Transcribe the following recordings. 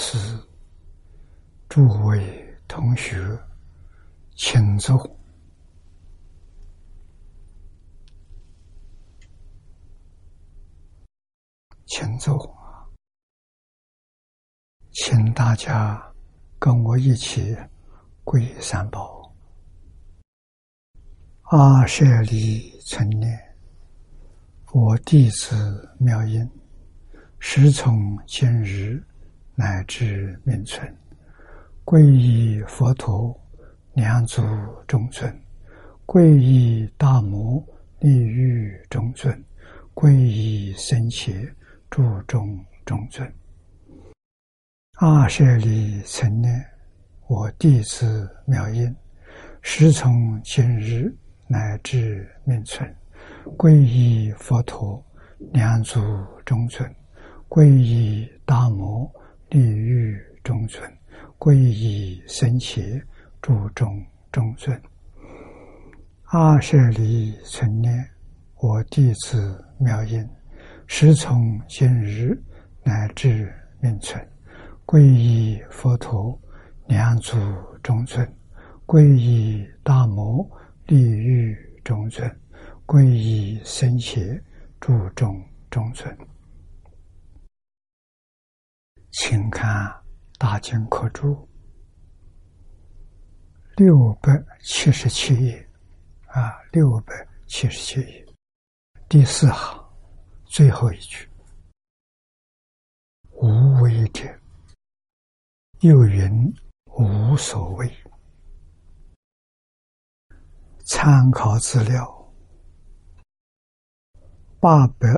师、诸位同学，请坐，请坐，请大家跟我一起皈三宝。阿舍利存念，我弟子妙音，时从今日。乃至命存，皈依佛陀，两足中尊；皈依大摩，利欲中尊；皈依僧伽，注中中尊。阿舍利成念，我弟子妙音，时从今日乃至命存，皈依佛陀，两足中尊；皈依大摩。地狱中尊，皈依僧伽，注中中尊。阿舍离存念，我弟子妙音，时从今日乃至命存，皈依佛陀，两足中尊；皈依大摩，地狱中尊；皈依僧伽，注中中尊。请看《大经课注》六百七十七页，啊，六百七十七页第四行最后一句：“无为者，又云无所谓。”参考资料八百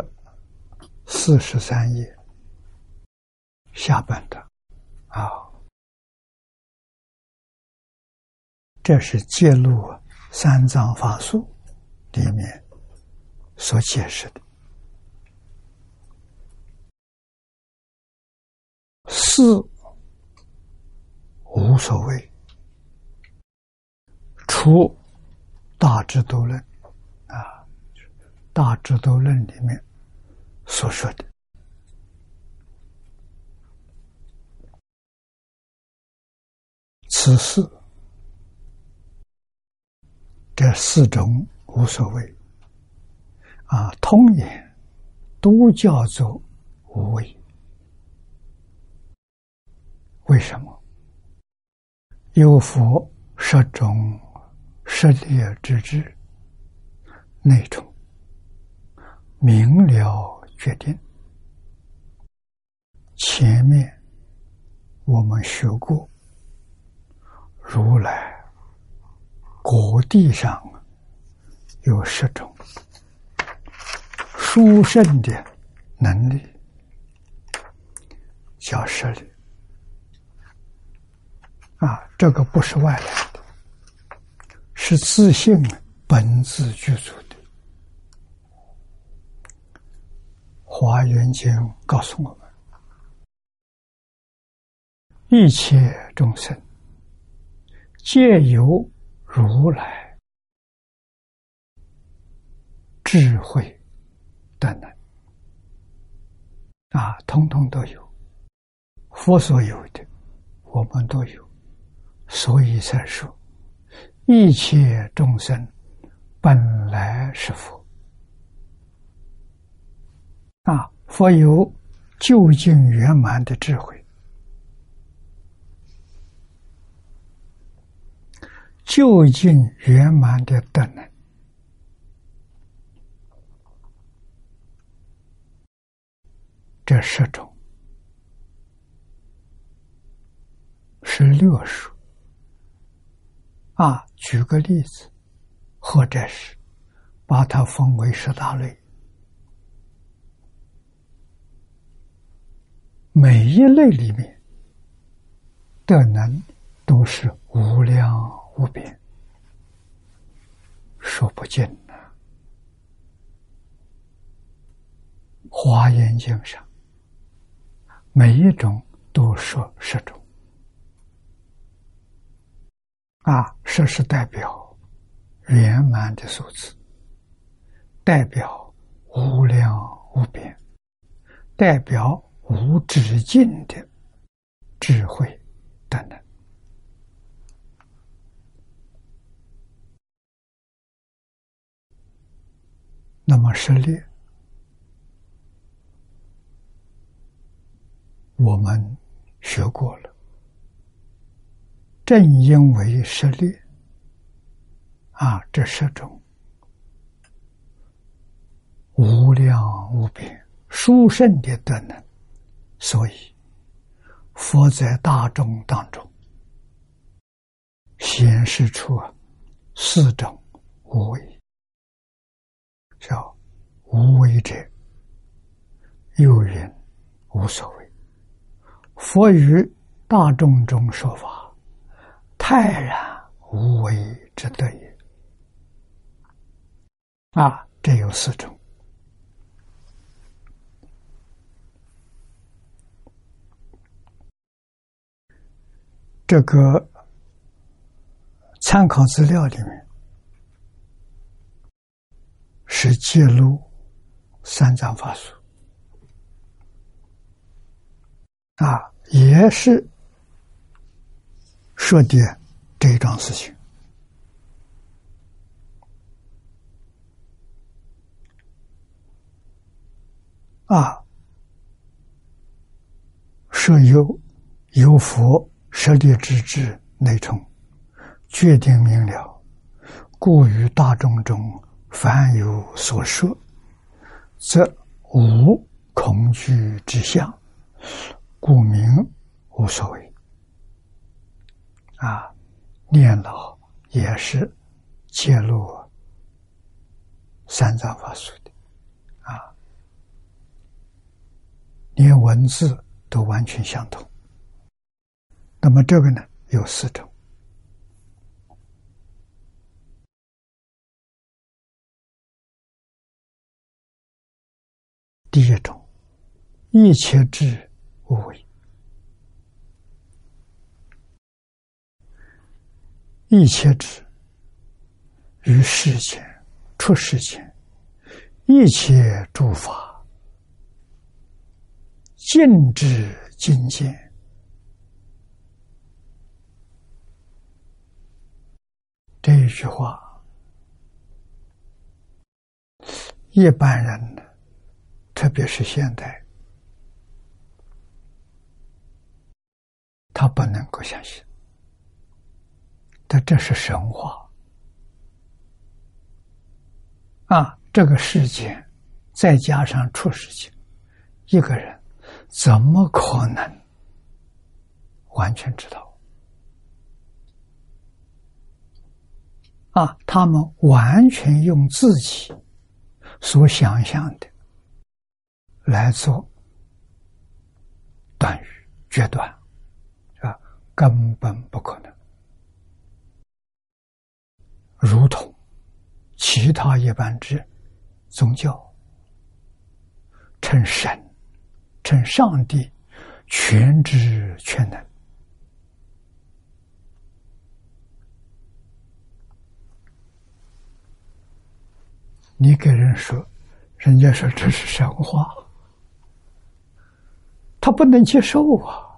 四十三页。下半的啊，这是揭露三藏法术里面所解释的。四无所谓，除大智度论啊，大智度论里面所说的。此事，这四种无所谓，啊，通言都叫做无为。为什么？有佛十种十列之智，那种明了决定。前面我们学过。如来果地上有十种殊胜的能力，叫实力啊！这个不是外来的，是自信本自具足的。华严经告诉我们：一切众生。借由如来智慧的能。啊，通通都有，佛所有的，我们都有，所以才说一切众生本来是佛。啊，佛有究竟圆满的智慧。究竟圆满的德能，这十种是六数啊。举个例子，或者是把它分为十大类，每一类里面的能都是无量。无边，说不尽呐。华严经上，每一种都说十种。啊，十是代表圆满的数字，代表无量无边，代表无止境的智慧等等。那么失恋，我们学过了。正因为失恋，啊，这十种无量无边殊胜的德能，所以佛在大众当中显示出啊四种无为。叫无为者，有人无所谓。佛于大众中说法，泰然无为之德也。啊，这有四种。这个参考资料里面。是揭露三藏法术啊，也是说的这一桩事情啊，说有有佛舍利之智内充，决定明了，故于大众中。凡有所说，则无恐惧之相，故名无所谓。啊，念老也是揭露三藏法术的，啊，连文字都完全相同。那么这个呢，有四种。第一种，一切智无为，一切智于世间、出世间，一切诸法尽知尽见。这一句话，一般人呢？特别是现代，他不能够相信，但这是神话啊！这个世界，再加上出事情，一个人怎么可能完全知道？啊！他们完全用自己所想象的。来做断语决断，啊，根本不可能。如同其他一般之宗教，称神、称上帝全知全能，你给人说，人家说这是神话。他不能接受啊！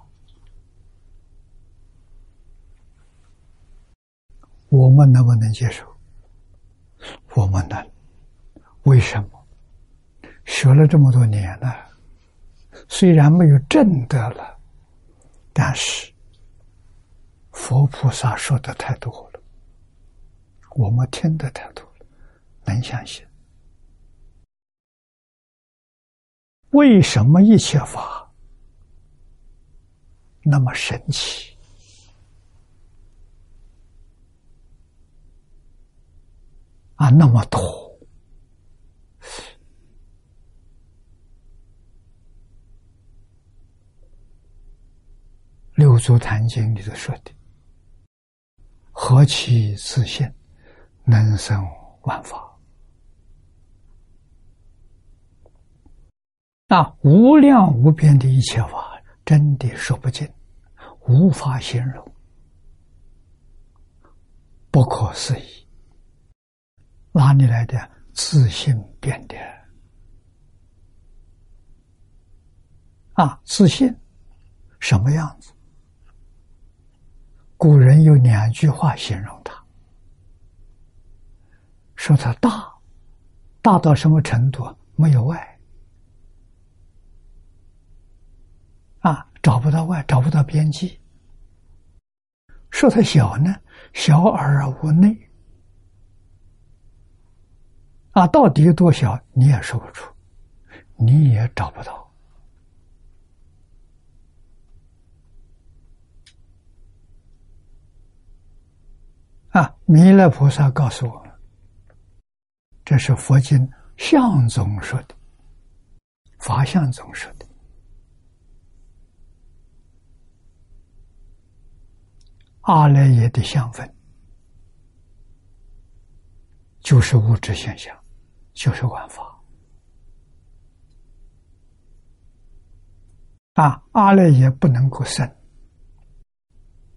我们能不能接受？我们能。为什么？学了这么多年了，虽然没有证得了，但是佛菩萨说的太多了，我们听的太多了，能相信？为什么一切法？那么神奇啊！那么多，《六祖坛经》里头说的：“何其自信，能生万法。”那，无量无边的一切法。真的说不尽，无法形容，不可思议。哪里来的自信变的？啊，自信什么样子？古人有两句话形容他，说他大，大到什么程度？没有外，啊，找不到外，找不到边际。说它小呢，小而无内，啊，到底有多小，你也说不出，你也找不到。啊！弥勒菩萨告诉我们，这是佛经相宗说的，法相宗说的。阿赖耶的相分，就是物质现象，就是万法。啊，阿赖耶不能够生，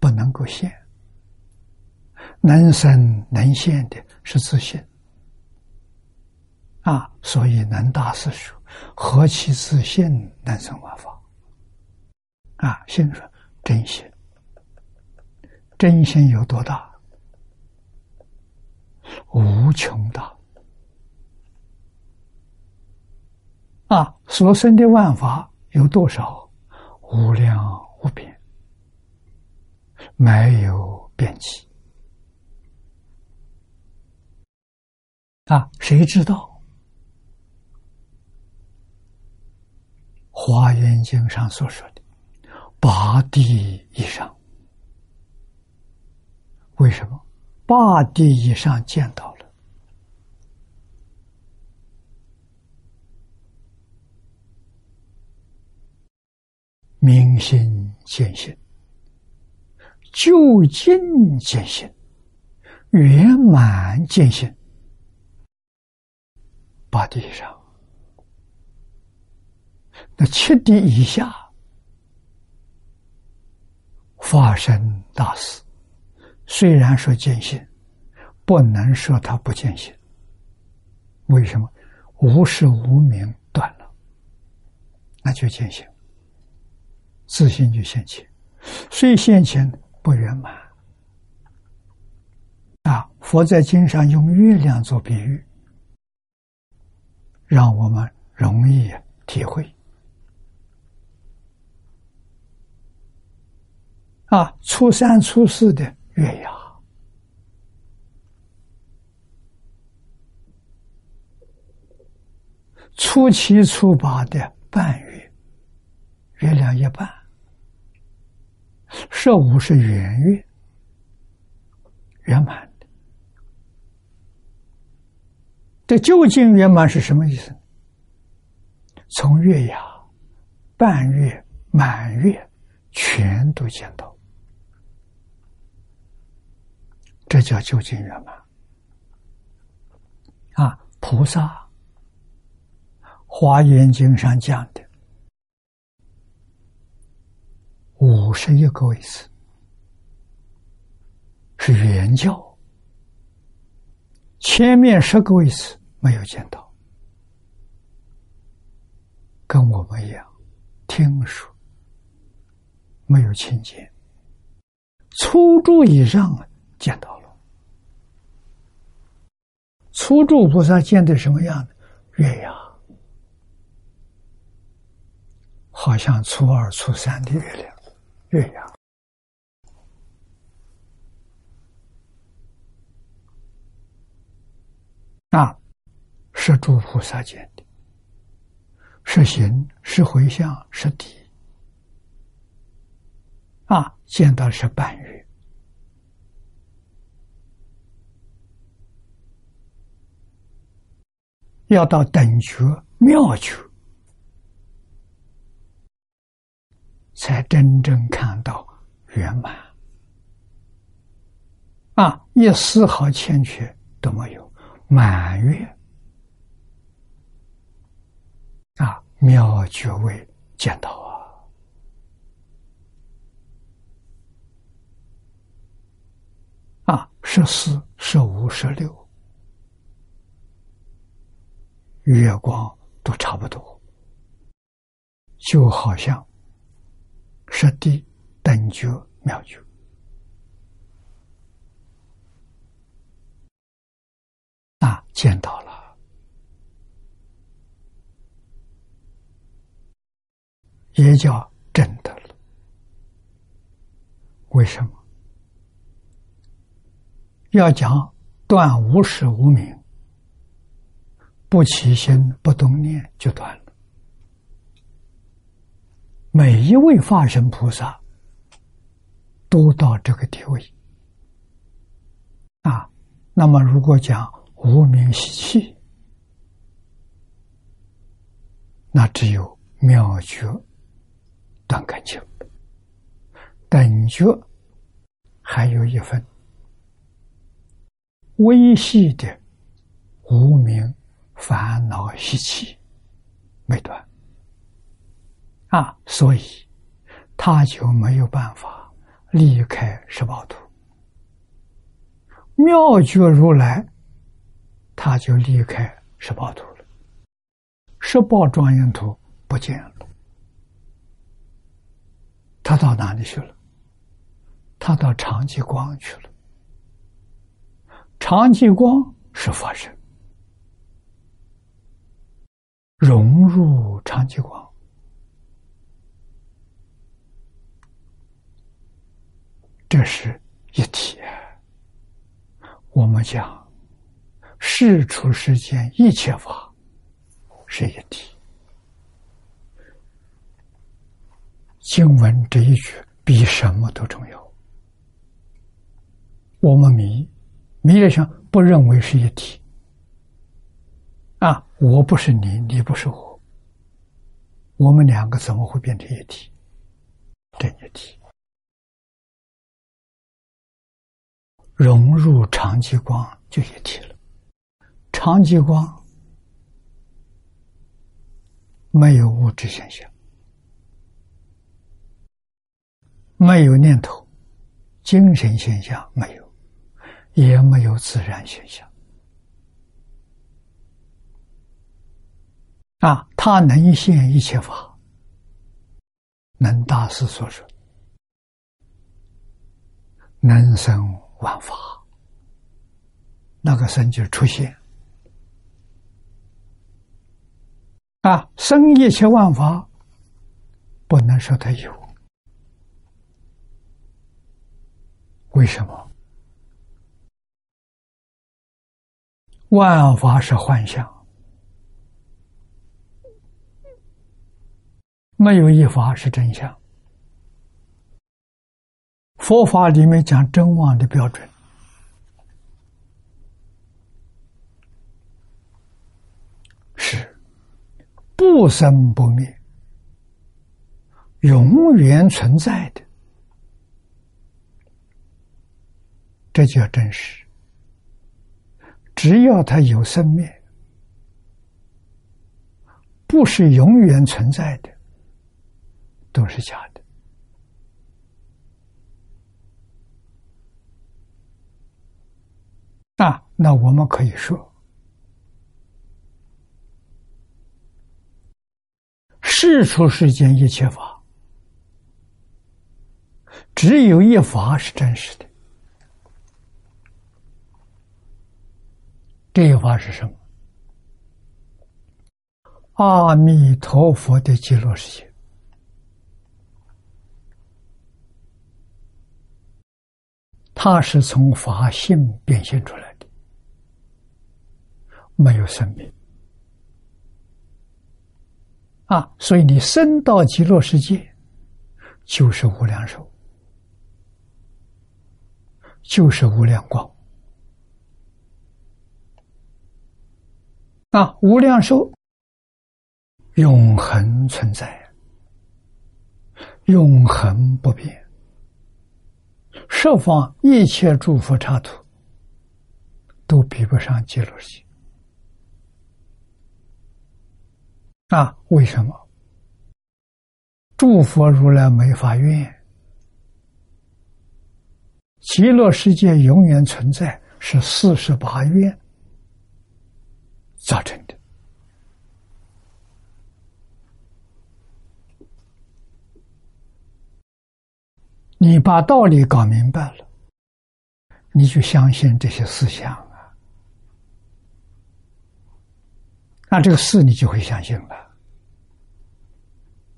不能够现。能生能现的是自信啊，所以能大师说：“何其自信，能生万法。”啊，心说真心，真心有多大？无穷大啊！所生的万法有多少？无量无边，没有边际。啊，谁知道《华严经》上所说的八地以上？为什么？八地以上见到了？明心见性，究竟见性，圆满见性。八地上，那七地以下。发生大事，虽然说见性，不能说他不见性。为什么？无是无名断了，那就见性，自信就现前。虽现前不圆满啊！佛在经上用月亮做比喻。让我们容易体会啊！初三、初四的月牙，初七、初八的半月，月亮一半，十五是圆月，圆满的。这究竟圆满是什么意思？从月牙、半月、满月，全都见到，这叫究竟圆满。啊，菩萨《华严经》上讲的五十一个位次是圆教，前面十个位次。没有见到，跟我们一样，听说没有亲见，初住以上见到。初住菩萨见的什么样的月牙？好像初二、初三的月亮，月牙。啊。是诸菩萨见的，是行，是回向，是地。啊，见到是半月，要到等觉妙觉，才真正看到圆满。啊，一丝毫欠缺都没有，满月。啊，妙觉位见到啊！啊，十四、十五、十六，月光都差不多，就好像十地等觉妙觉。那见到了，也叫真的了。为什么？要讲断无始无明，不起心不动念就断了。每一位化身菩萨都到这个地位啊。那么，如果讲无名习气，那只有妙觉断感情，等觉还有一份。微细的无名烦恼习气没断啊，所以他就没有办法离开十八图。妙觉如来，他就离开十八图了，十八庄严图不见了，他到哪里去了？他到长吉光去了。长吉光是法身，融入长寂光，这是一体。我们讲事出世间一切法是一体。经文这一句比什么都重要。我们迷。迷了上不认为是一体！我不是你，你不是我，我们两个怎么会变成一体？真一体，融入长极光就一体了。长极光没有物质现象，没有念头，精神现象没有。也没有自然现象啊！他能现一切法，能大师所说，能生万法。那个生就出现啊！生一切万法，不能说他有，为什么？万法是幻象，没有一法是真相。佛法里面讲真妄的标准。是。不生不灭、永远存在的，这叫真实。只要它有生灭，不是永远存在的，都是假的。啊，那我们可以说，世出世间一切法，只有一法是真实的。这一法是什么？阿弥陀佛的极乐世界，它是从法性变现出来的，没有生命啊！所以你生到极乐世界，就是无量寿，就是无量光。啊，无量寿，永恒存在，永恒不变，十方一切诸佛刹土都比不上极乐世界。啊，为什么？诸佛如来没法愿，极乐世界永远存在，是四十八愿。造成的，你把道理搞明白了，你就相信这些思想啊，那这个事你就会相信了。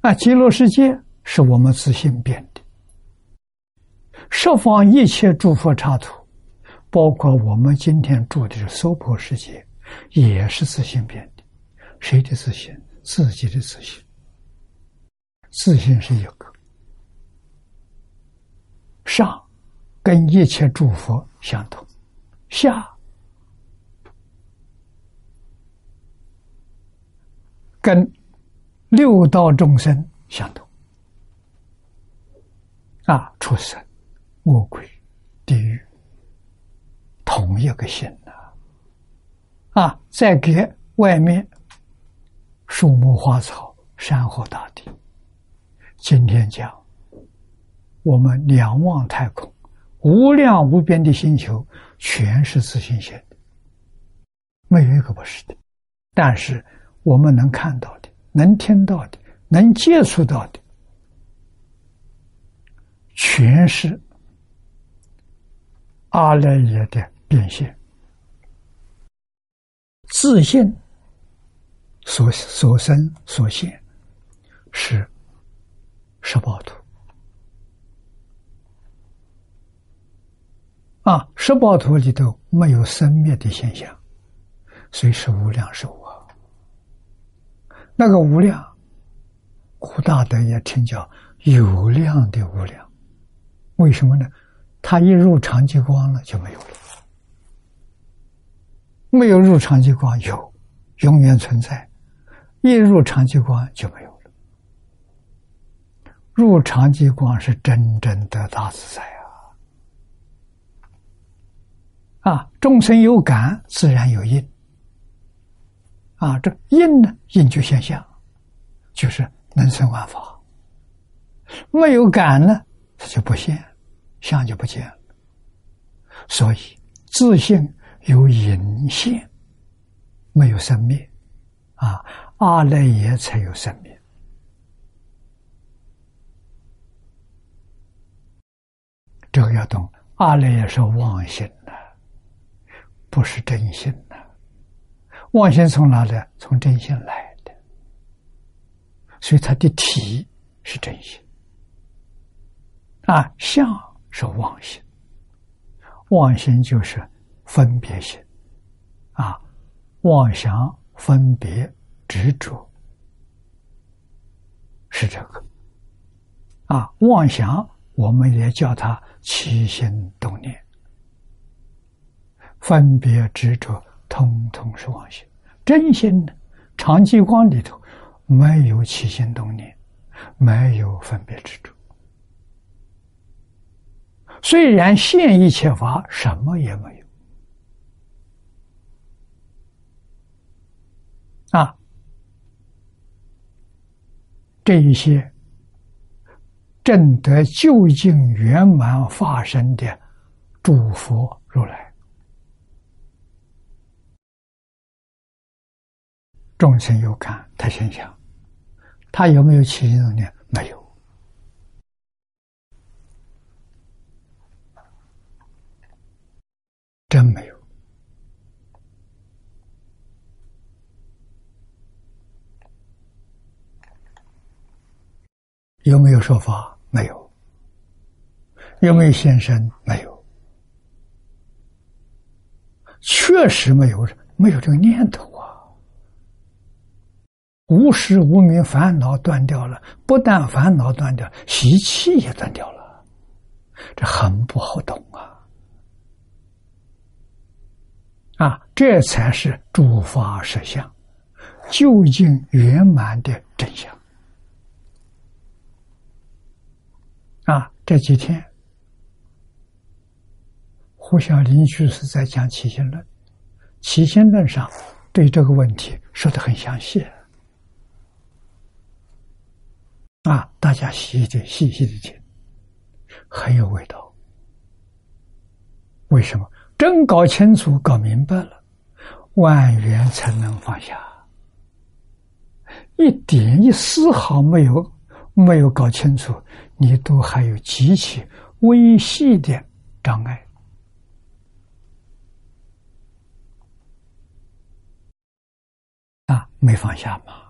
啊，极乐世界是我们自信变的，十方一切诸佛刹土，包括我们今天住的是娑婆世界，也是自信变的。谁的自信？自己的自信。自信是一个上，跟一切诸佛相同；下，跟六道众生相同。啊，畜生、魔鬼、地狱，同一个心呐！啊，再给外面树木花草、山河大地。今天讲，我们仰望太空，无量无边的星球，全是自信现的，没有一个不是的。但是我们能看到的、能听到的、能接触到的，全是阿赖耶的变现。自信所所生所现是。十八图啊，十八图里头没有生灭的现象，所以是无量寿啊。那个无量，古大德也称叫有量的无量。为什么呢？他一入长极光了就没有了，没有入长极光有，永远存在；一入长极光就没有了。入常寂光是真正的大自在啊！啊，众生有感，自然有因。啊，这因呢，因就现象，就是能生万法。没有感呢，它就不现，相就不见了。所以自性有隐现，没有生灭。啊，阿赖耶才有生灭。这个要懂，阿赖耶是妄心，不是真心的。妄心从哪里？从真心来的，所以它的体是真心。啊，相是妄心，妄心就是分别心，啊，妄想、分别、执着，是这个。啊，妄想我们也叫它。起心动念、分别执着，通通是妄心。真心呢？长寂光里头没有起心动念，没有分别执着。虽然现一切法，什么也没有。啊，这一些。正得究竟圆满化身的诸佛如来，众生有感，他心想，他有没有起心动念？没有，真没有。有没有说法？没有。有没有现身？没有。确实没有，没有这个念头啊。无时无明烦恼断掉了，不但烦恼断掉，习气也断掉了，这很不好懂啊！啊，这才是诸法实相，究竟圆满的真相。啊，这几天，胡小林居士在讲起心论，起心论上对这个问题说的很详细。啊，大家细的细细的听，很有味道。为什么？真搞清楚、搞明白了，万缘才能放下，一点一丝毫没有。没有搞清楚，你都还有极其微细的障碍啊！没放下吗？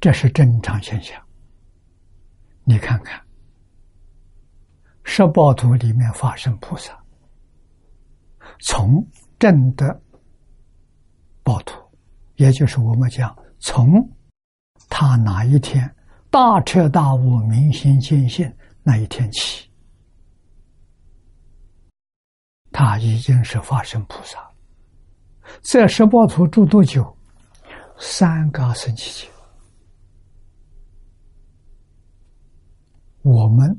这是正常现象。你看看，十报图里面发生菩萨，从正的报图，也就是我们讲从他哪一天大彻大悟、明心见性那一天起，他已经是化身菩萨。在十报图住多久？三个生期间。我们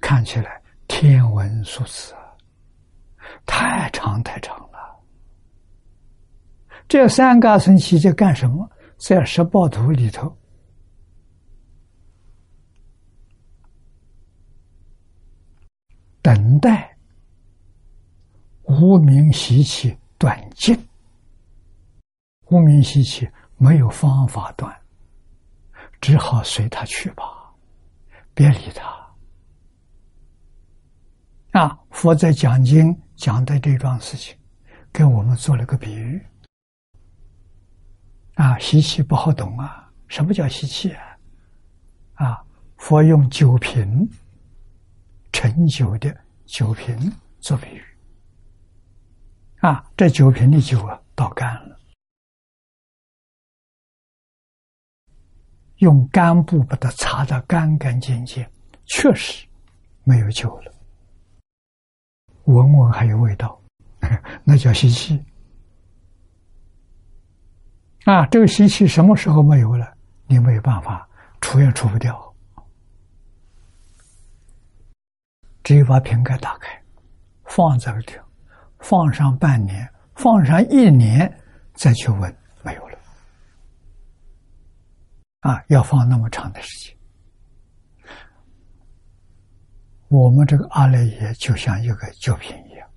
看起来天文数字，太长太长了。这三个生期间干什么？在十报图里头，等待无名习气断尽。无名习气没有方法断，只好随他去吧，别理他。啊，佛在讲经讲的这桩事情，给我们做了个比喻。啊，习气不好懂啊，什么叫习气啊？啊，佛用酒瓶盛酒的酒瓶做比喻。啊，这酒瓶的酒啊，倒干了。用干布把它擦得干干净净，确实没有救了。闻闻还有味道，那叫吸气。啊，这个吸气什么时候没有了？你没有办法除也除不掉，只有把瓶盖打开，放在里头，放上半年，放上一年，再去闻，没有了。啊，要放那么长的时间，我们这个阿赖耶就像一个酒瓶一样，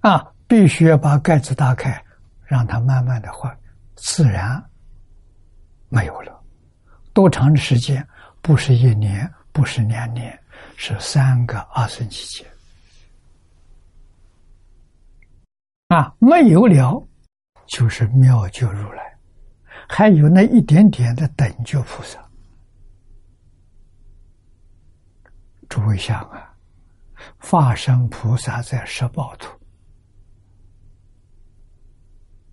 啊，必须要把盖子打开，让它慢慢的坏，自然没有了。多长的时间？不是一年，不是两年，是三个二生期间。啊，没有了，就是妙觉如来。还有那一点点的等觉菩萨，诸位想啊，化身菩萨在十宝图，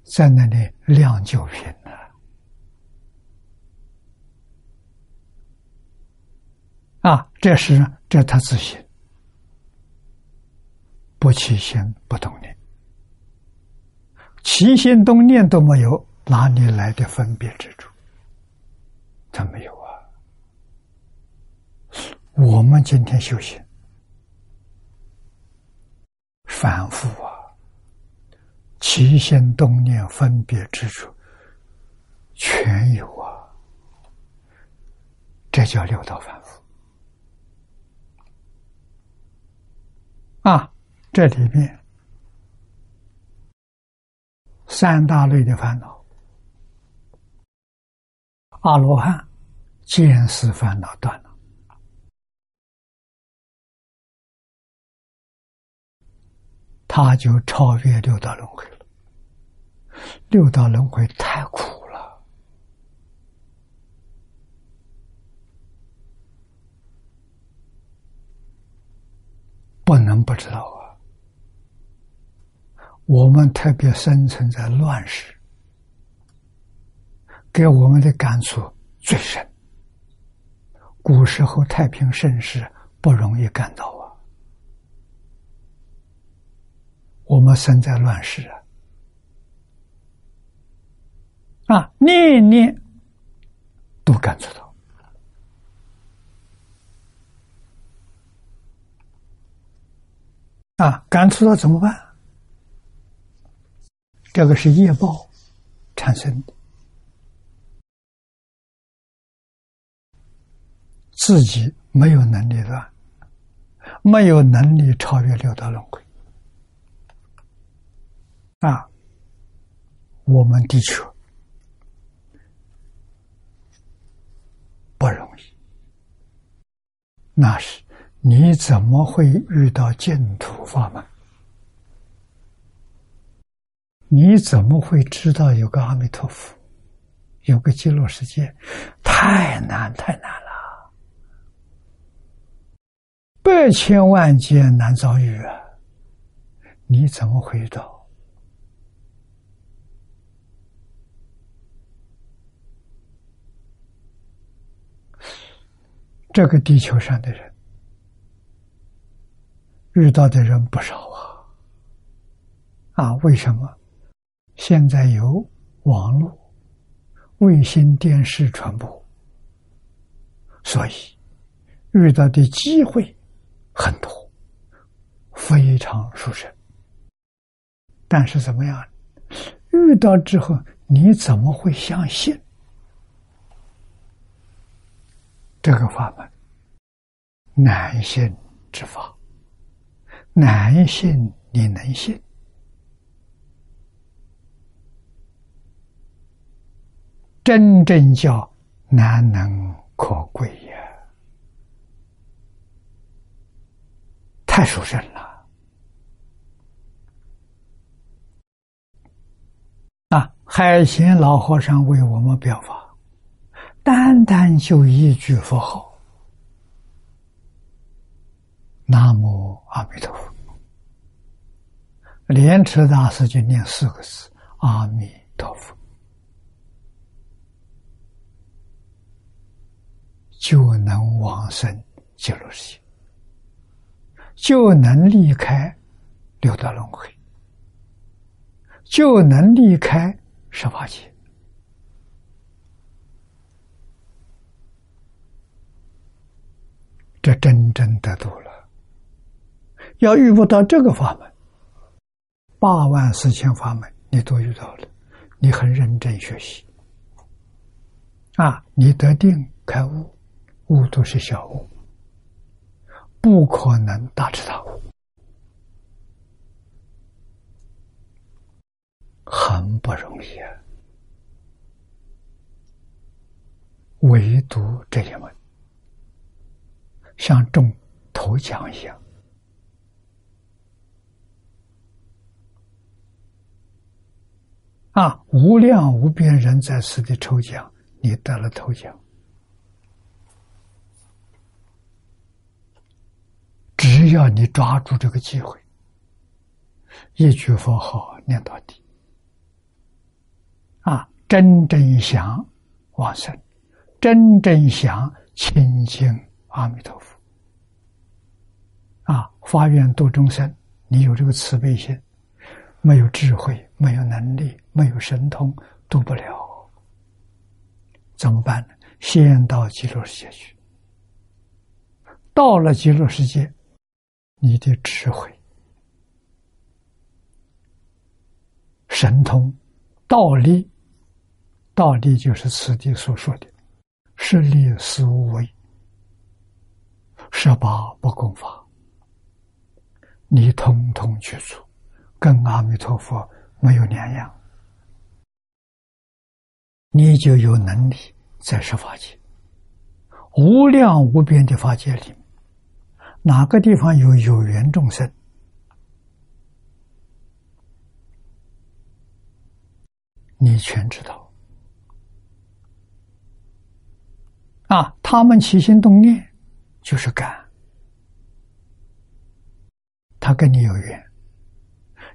在那里量酒瓶呢，啊，这是这他自信，不起心不动念，起心动念都没有。哪里来的分别之处？他没有啊！我们今天修行反复啊，起心动念分别之处全有啊，这叫六道反复啊！这里面三大类的烦恼。阿罗汉见思烦恼断了，他就超越六道轮回了。六道轮回太苦了，不能不知道啊！我们特别生存在乱世。给我们的感触最深。古时候太平盛世不容易感到啊，我们生在乱世啊，啊，念念都感触到，啊，感触到怎么办？这个是业报产生的。自己没有能力断，没有能力超越六道轮回啊！我们的确不容易。那是你怎么会遇到净土法门？你怎么会知道有个阿弥陀佛，有个极乐世界？太难，太难了！百千万劫难遭遇啊！你怎么会到？这个地球上的人遇到的人不少啊！啊，为什么？现在有网络、卫星电视传播，所以遇到的机会很多，非常殊胜。但是怎么样？遇到之后，你怎么会相信？这个法门，难信之法，难信你能信，真正叫难能可贵呀！太殊胜了啊！海贤老和尚为我们表法。单单就一句佛号，南无阿弥陀佛。莲池大师就念四个字：阿弥陀佛，就能往生极乐世界，就能离开六道轮回，就能离开十八界。这真正得度了。要遇不到这个法门，八万四千法门你都遇到了，你很认真学习啊，你得定开悟，悟都是小悟，不可能大彻大悟，很不容易啊。唯独这一门。像中头奖一样啊！无量无边人在此地抽奖，你得了头奖。只要你抓住这个机会，一句佛号念到底，啊，真正想往生，真正想清净阿弥陀佛。啊！发愿度众生，你有这个慈悲心，没有智慧，没有能力，没有神通，度不了。怎么办呢？先到极乐世界去。到了极乐世界，你的智慧、神通、道力，道力就是此地所说的“十力思无为，十八不共法”。你通通去做，跟阿弥陀佛没有两样，你就有能力在十法界，无量无边的法界里，哪个地方有有缘众生，你全知道。啊，他们起心动念，就是感。他跟你有缘，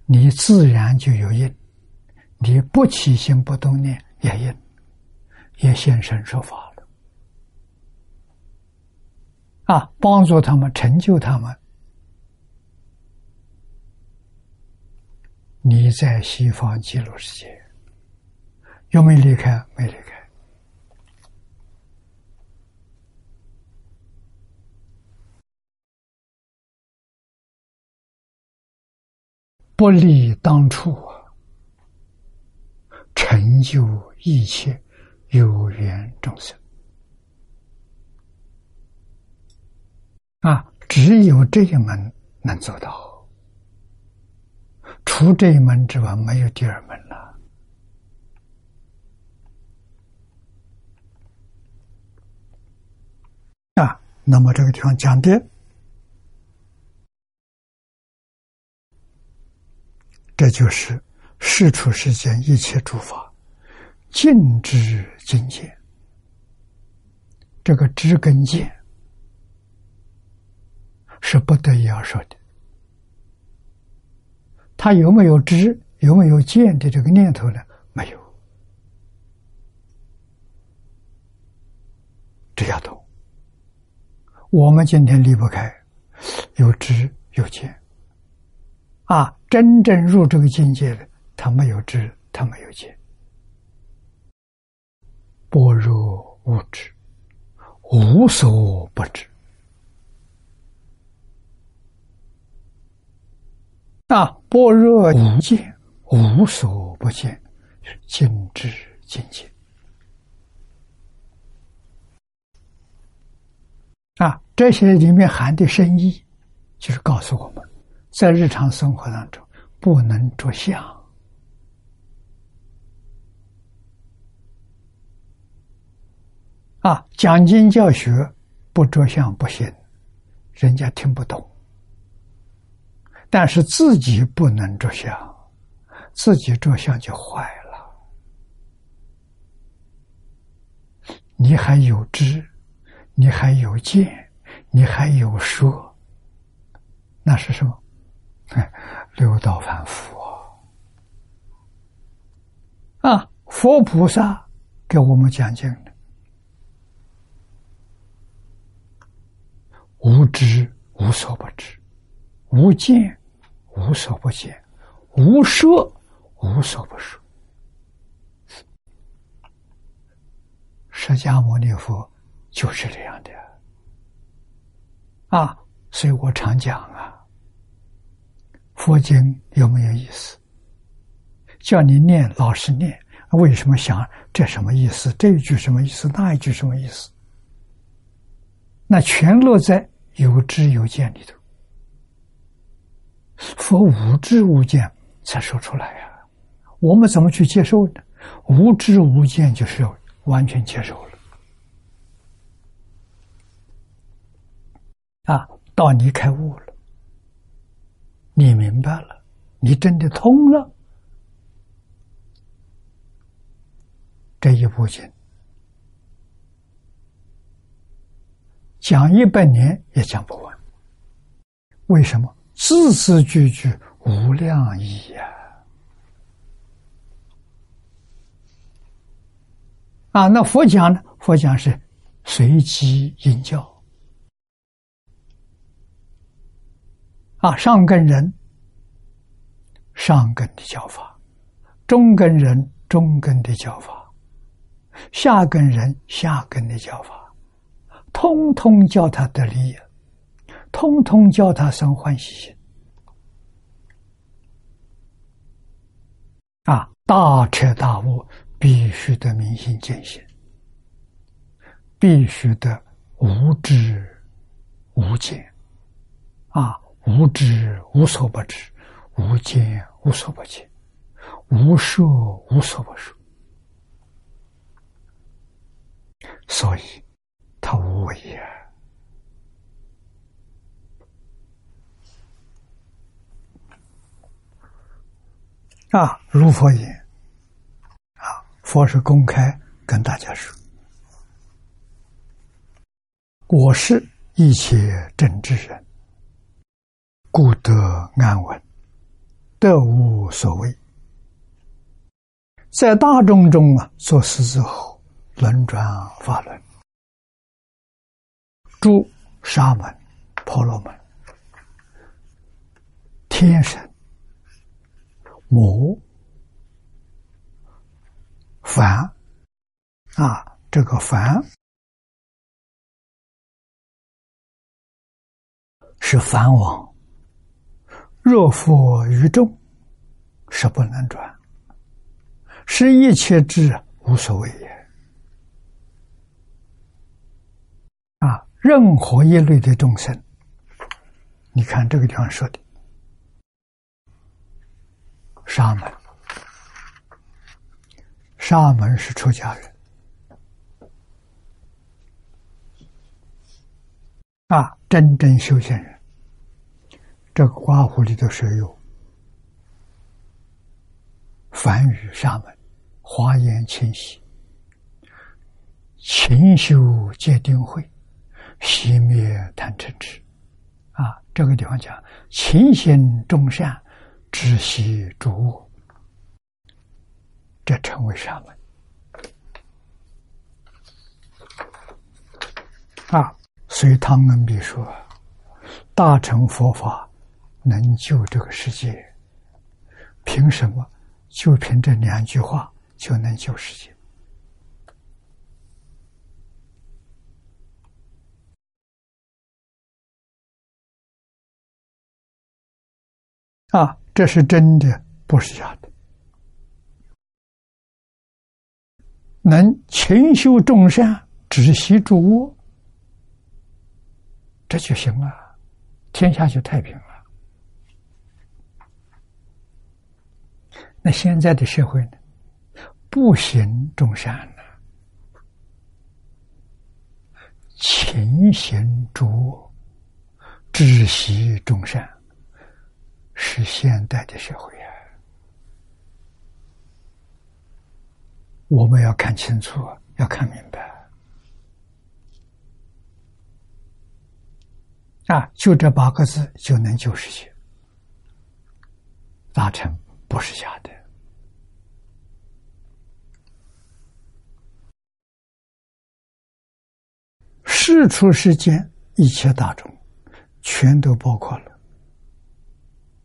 你自然就有因；你不起心不动念也因，也现身说法了。啊，帮助他们，成就他们。你在西方极乐世界，有没有离开？没离开。不离当初啊，成就一切有缘众生啊！只有这一门能做到，除这一门之外，没有第二门了啊！那么这个地方讲的。这就是世出世间一切诸法，尽知境界。这个知跟见是不得已要说的。他有没有知，有没有见的这个念头呢？没有。这要懂。我们今天离不开有知有见。啊，真正入这个境界的，他没有知，他没有见。般若无知，无所不知。啊，般若无见，无所不见，是尽知境界。啊，这些里面含的深意，就是告诉我们。在日常生活当中，不能着相啊！讲经教学不着相不行，人家听不懂。但是自己不能着相，自己着相就坏了。你还有知，你还有见，你还有说，那是什么？六道凡夫啊！啊佛菩萨给我们讲经的，无知无所不知，无见无所不见，无说无所不说。释迦牟尼佛就是这样的啊！所以我常讲啊。佛经有没有意思？叫你念，老实念。为什么想这什么意思？这一句什么意思？那一句什么意思？那全落在有知有见里头。佛无知无见才说出来呀。我们怎么去接受呢？无知无见就是完全接受了。啊，到你开悟了。你明白了，你真的通了，这一部经讲一百年也讲不完。为什么？字字句句无量义呀！啊，那佛讲呢？佛讲是随机应教。啊，上根人，上根的教法；中根人，中根的教法；下根人，下根的教法，通通教他得利，通通叫他生欢喜心。啊，大彻大悟，必须得明心见性，必须得无知无见，啊。无知无所不知，无见无所不见，无说无所不说，所以他无为呀！啊如佛言，啊，佛是公开跟大家说，我是一切正之人。故得安稳，得无所谓。在大众中啊，做事之后，轮转法轮，诸沙门、婆罗门、天神、魔、凡啊，这个凡是凡王。若复于众，是不能转，是一切智无所谓也。啊，任何一类的众生，你看这个地方说的，沙门，沙门是出家人，啊，真正修行人。这个花湖里的水有梵语沙门，华严清晰，勤修戒定慧，熄灭贪嗔痴。啊，这个地方讲勤行众善，知悉诸物，这称为沙门。啊，所以汤恩比说：“大乘佛法能救这个世界，凭什么？就凭这两句话就能救世界？”啊，这是真的，不是假的。能勤修众善，止息诸恶。这就行了，天下就太平了。那现在的社会呢？不行众善呢，勤行诸恶，止息众善，是现代的社会啊！我们要看清楚，要看明白。啊，就这八个字就能救世界，大成不是假的。世出世间一切大众，全都包括了。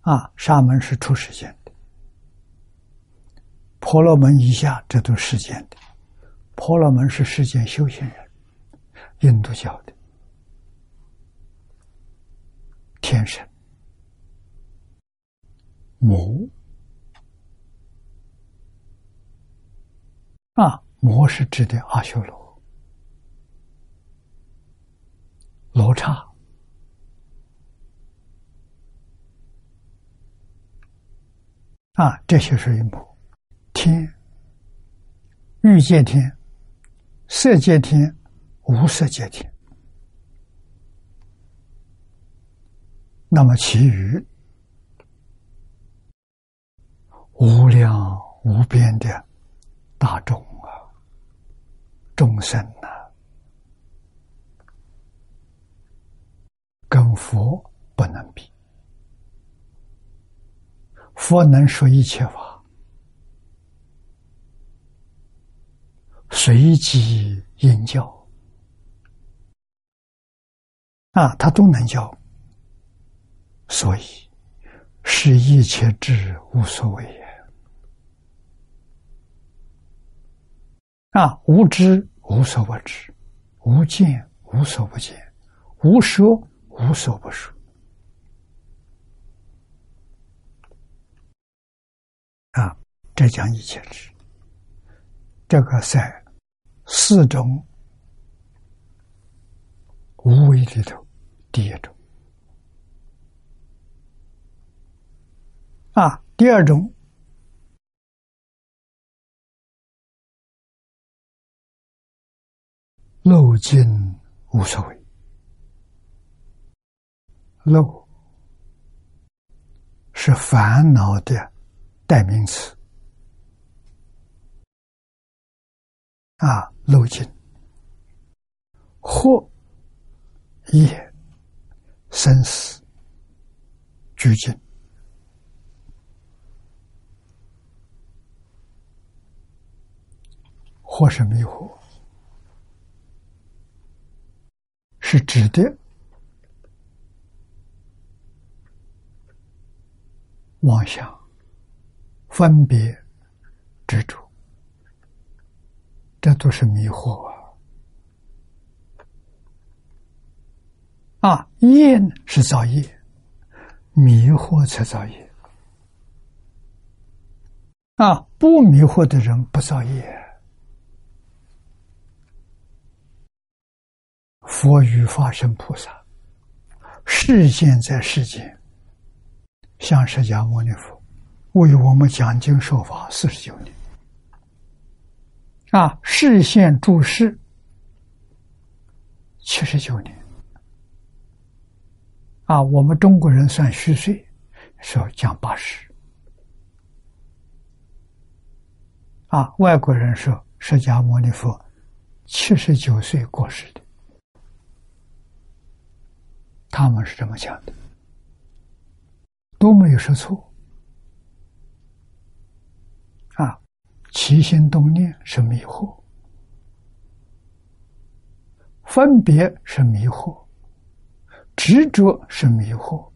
啊，沙门是出世间的，婆罗门以下这都是世间的，婆罗门是世间修行人，印度教的。天神、魔啊，魔是指的阿修罗、罗刹。啊，这些属于魔。天、欲界天、色界天、无色界天。那么，其余无量无边的大众啊，众生呐，跟佛不能比。佛能说一切法，随机应教啊，他都能教。所以，是一切智无所谓也。啊，无知无所不知，无见无所不见，无说无所不说。啊，这讲一切智，这个在四种无为里头第一种。啊，第二种漏尽无所谓，漏是烦恼的代名词。啊，漏尽或业生死俱尽。或是迷惑，是指的妄想、分别、执着，这都是迷惑啊！啊，业是造业，迷惑才造业啊！不迷惑的人不造业。佛与化身菩萨，世现在世间，向释迦牟尼佛为我们讲经说法四十九年，啊，视现注释七十九年，啊，我们中国人算虚岁，说讲八十，啊，外国人说释迦牟尼佛七十九岁过世的，他们是这么讲的，都没有说错。啊，起心动念是迷惑，分别是迷惑，执着是迷惑。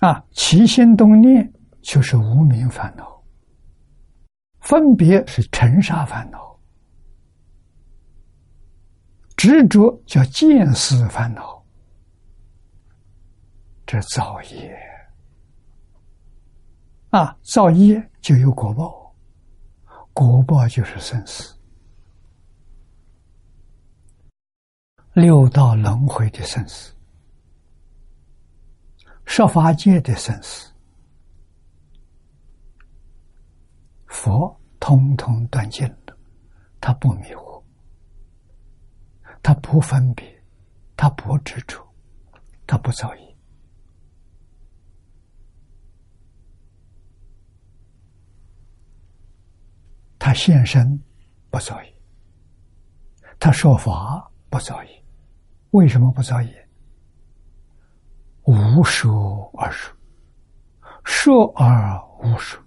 啊，起心动念就是无名烦恼，分别是尘沙烦恼，执着叫见思烦恼，这造业。啊，造业就有果报，果报就是生死，六道轮回的生死。设法界的生死，佛通通断尽了，他不迷惑，他不分别，他不执着，他不造业，他现身不造业，他说法不造业，为什么不造业？无说而说，说而无说。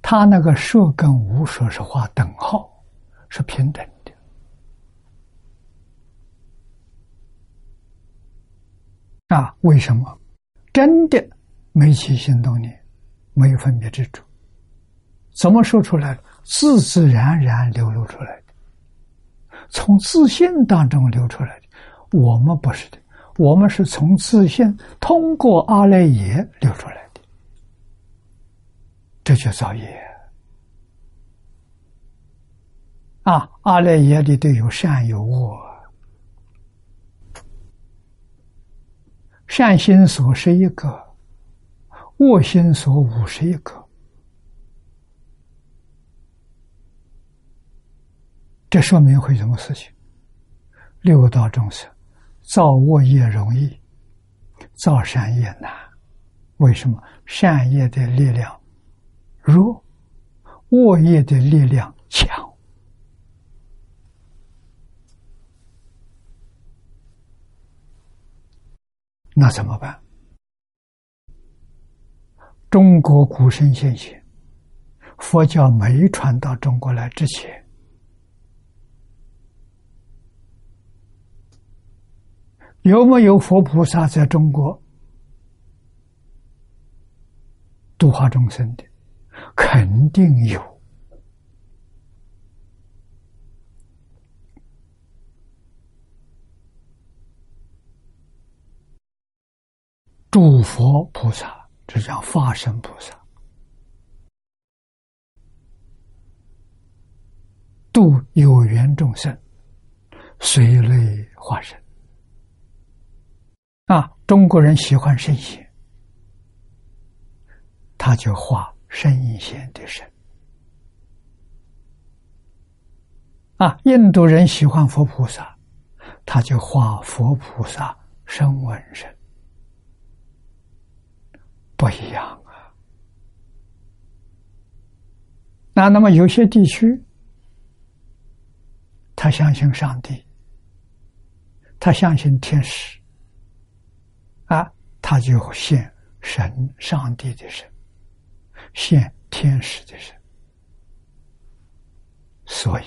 他那个说跟无说是画等号，是平等的。啊，为什么？真的没起心动念，没有分别之处，怎么说出来的？自自然然流露出来的，从自信当中流出来的。我们不是的。我们是从自信通过阿赖耶流出来的，这就造业啊！阿赖耶里头有善有恶，善心所是一个，恶心所五十一个，这说明会什么事情？六道众生。造恶业容易，造善业难。为什么？善业的力量弱，恶业的力量强。那怎么办？中国古圣先贤，佛教没传到中国来之前。有没有佛菩萨在中国度化众生的？肯定有。诸佛菩萨，这叫化身菩萨，度有缘众生，随类化身。啊，中国人喜欢圣贤，他就画圣贤的神。啊，印度人喜欢佛菩萨，他就画佛菩萨声闻身，不一样啊。那那么有些地区，他相信上帝，他相信天使。啊，他就现神、上帝的神，现天使的神，所以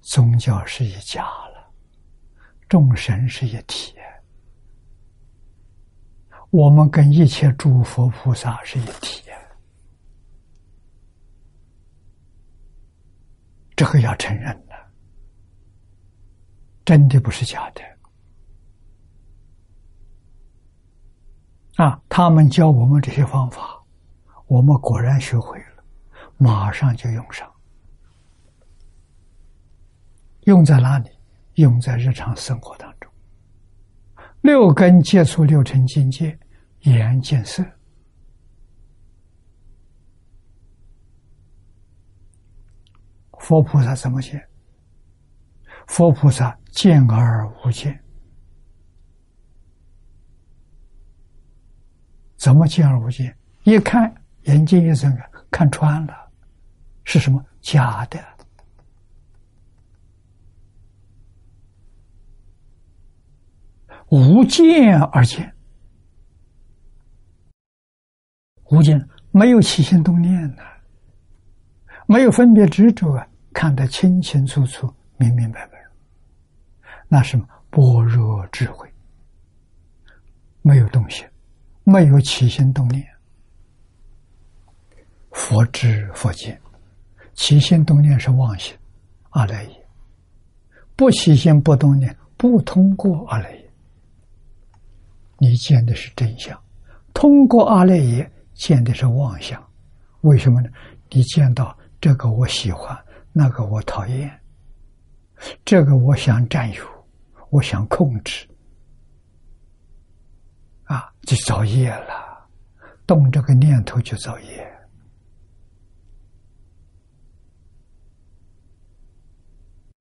宗教是一家了，众神是一体，我们跟一切诸佛菩萨是一体，这个要承认的，真的不是假的。啊，他们教我们这些方法，我们果然学会了，马上就用上。用在哪里？用在日常生活当中。六根接触六尘境界，眼见色。佛菩萨怎么见？佛菩萨见而无见。怎么见而无见？一看眼睛一睁啊，看穿了，是什么？假的。无见而见，无见没有起心动念呐，没有分别执着啊，看得清清楚楚、明明白白，那是般若智慧，没有东西，没有起心动念，佛知佛见，起心动念是妄想，阿赖耶；不起心不动念，不通过阿赖耶。你见的是真相，通过阿赖耶见的是妄想，为什么呢？你见到这个我喜欢，那个我讨厌，这个我想占有，我想控制，就造业了，动这个念头就造业，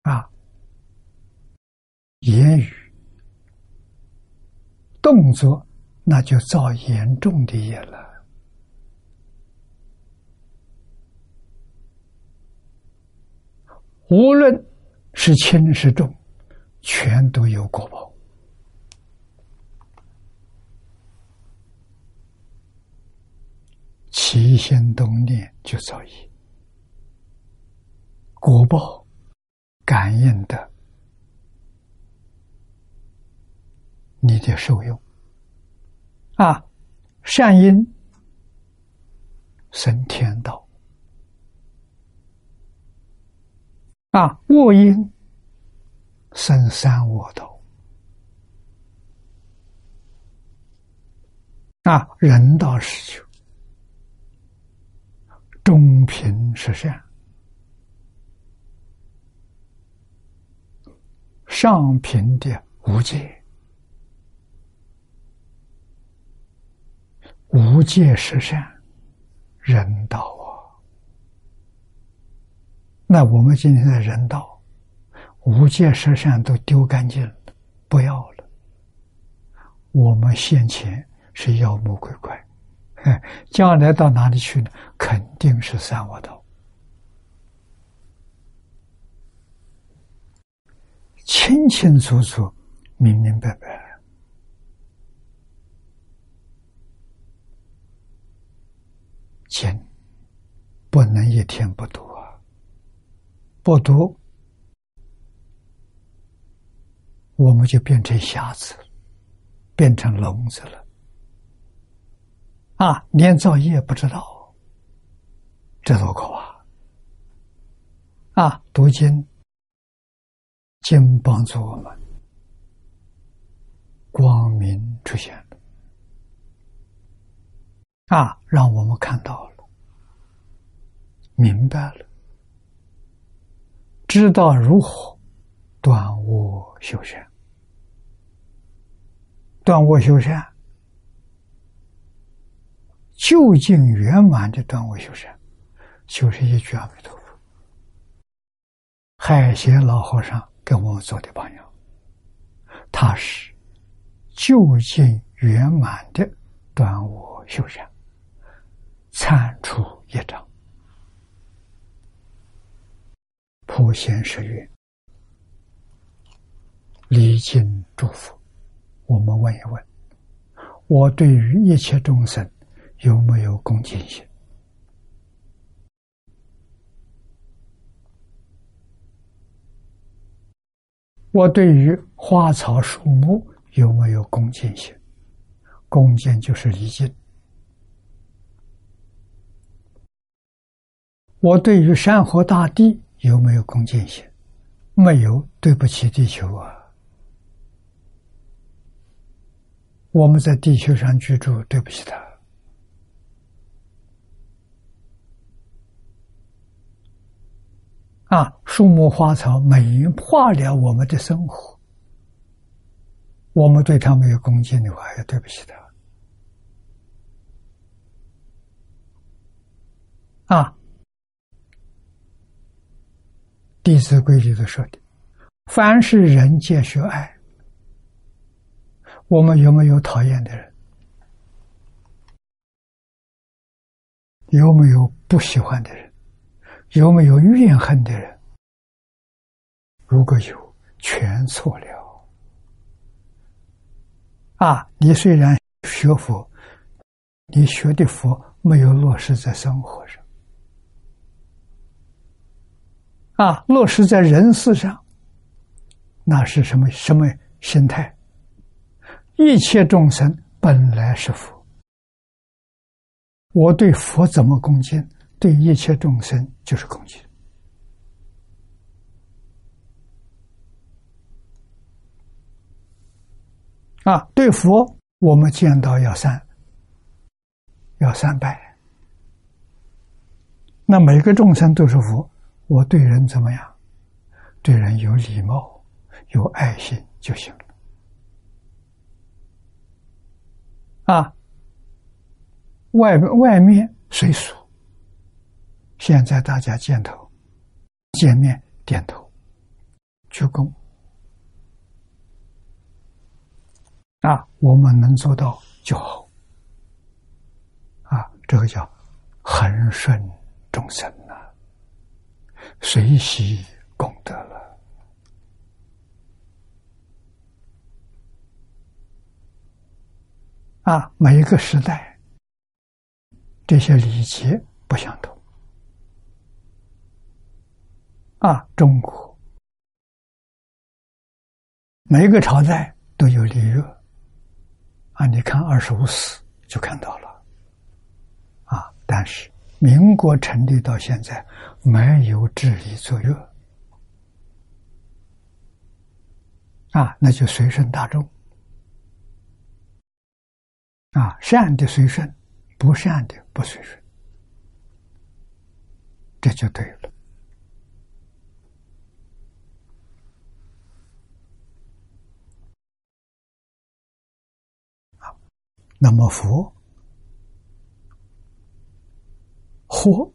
啊，言语。动作，那就造严重的业了。无论是轻是重，全都有果报。起心动念就造业，果报感应的。你的受用。啊，善因生天道。啊，恶因生三恶道。啊，人道是求中平实善，上品的无界。无界十善，人道啊！那我们今天的人道，无界十善都丢干净了，不要了。我们现前是妖魔鬼怪，哎 将来到哪里去呢？肯定是三恶道，清清楚楚，明明白白。经不能一天不读啊！不读，我们就变成瞎子，变成聋子了。啊，连造业不知道，这多可怕！啊，读经，经帮助我们光明出现了。啊，让我们看到了，明白了，知道如何断恶修善，断恶修善，究竟圆满的断恶修善，就是一句阿弥陀佛。海贤老和尚给我们做的榜样，他是究竟圆满的断恶修善。铲除业障，普贤十愿，礼敬祝福。我们问一问：我对于一切众生有没有恭敬心？我对于花草树木有没有恭敬心？恭敬就是礼敬。我对于山河大地有没有恭敬心？没有，对不起地球啊！我们在地球上居住，对不起他。啊，树木花草美化了我们的生活，我们对他没有恭敬的话，也对不起他。啊。《弟子规》里头说的：“凡是人皆学爱。”我们有没有讨厌的人？有没有不喜欢的人？有没有怨恨的人？如果有，全错了。啊，你虽然学佛，你学的佛没有落实在生活上，啊，落实在人事上，那是什么什么心态？一切众生本来是佛。我对佛怎么恭敬，对一切众生就是恭敬。啊，对佛我们见到要三，要三拜。那每个众生都是佛，我对人怎么样？对人有礼貌、有爱心就行了。啊。外外面随俗，现在大家见头、见面点头、鞠躬。啊，我们能做到就好。啊，这个叫恒顺众生呐，随喜功德了。啊，每一个时代。这些礼节不相同。啊！中国每个朝代都有礼乐啊，你看二十五史就看到了啊。但是民国成立到现在，没有治理作乐啊，那就随顺大众啊，善的随顺。不善的不随顺，这就对了。那么佛活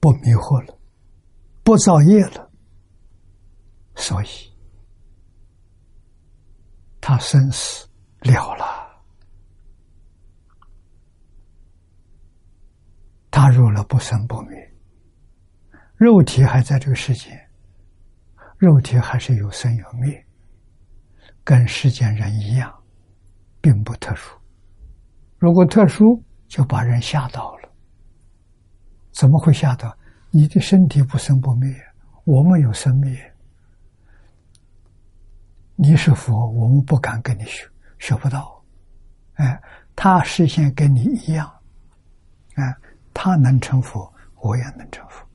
不迷惑了，不造业了，所以他生死了了。他入了不生不灭，肉体还在这个世界，肉体还是有生有灭，跟世间人一样，并不特殊。如果特殊，就把人吓到了。怎么会吓到？你的身体不生不灭，我们有生灭。你是佛，我们不敢跟你学，学不到。哎，他视线跟你一样，哎。他能成佛，我也能成佛，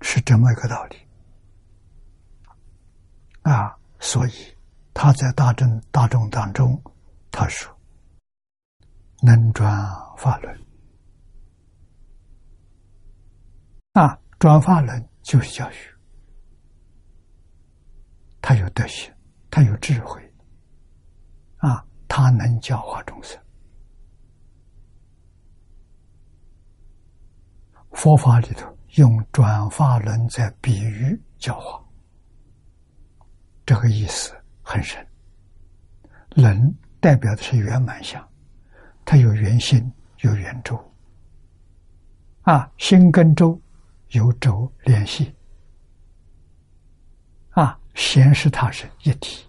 是这么一个道理啊！所以他在大众大众当中，他说：“能转法轮。啊，转法轮就是教育，他有德行，他有智慧。啊，他能教化众生。”佛法里头用转法轮在比喻教化，这个意思。很深。轮代表的是圆满相，它有圆心，有圆周。啊，心跟周有轴联系，啊，显示它是一体。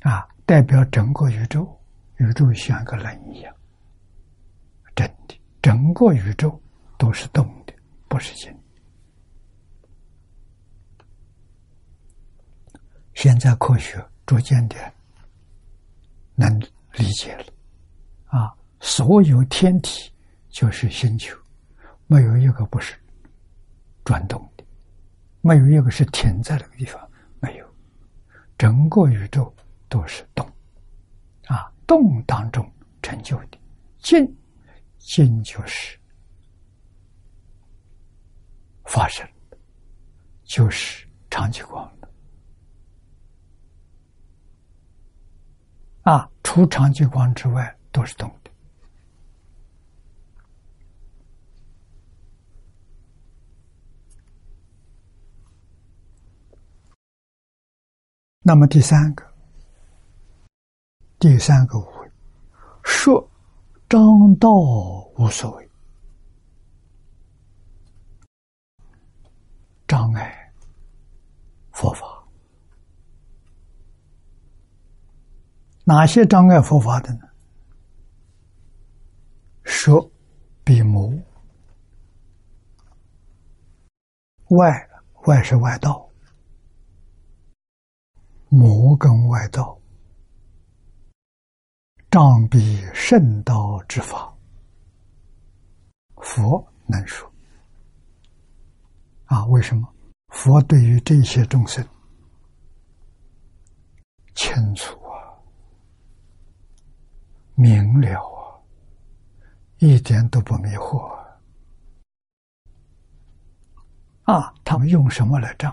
啊，代表整个宇宙，宇宙像个人一样，真的。整个宇宙都是动的，不是静。现在科学逐渐的能理解了，啊，所有天体就是星球，没有一个不是转动的，没有一个是停在那个地方，没有，整个宇宙都是动，啊，动当中成就的静。静就是发生，就是长期光明的啊！除长期光之外，都是动的。那么第三个，第三个误会，说张道无所谓，障碍佛法。哪些障碍佛法的呢？说比魔，外外是外道，魔跟外道，障比圣道之法，佛能说啊？为什么？佛对于这些众生清楚。明了啊，一点都不迷惑啊！他们用什么来证？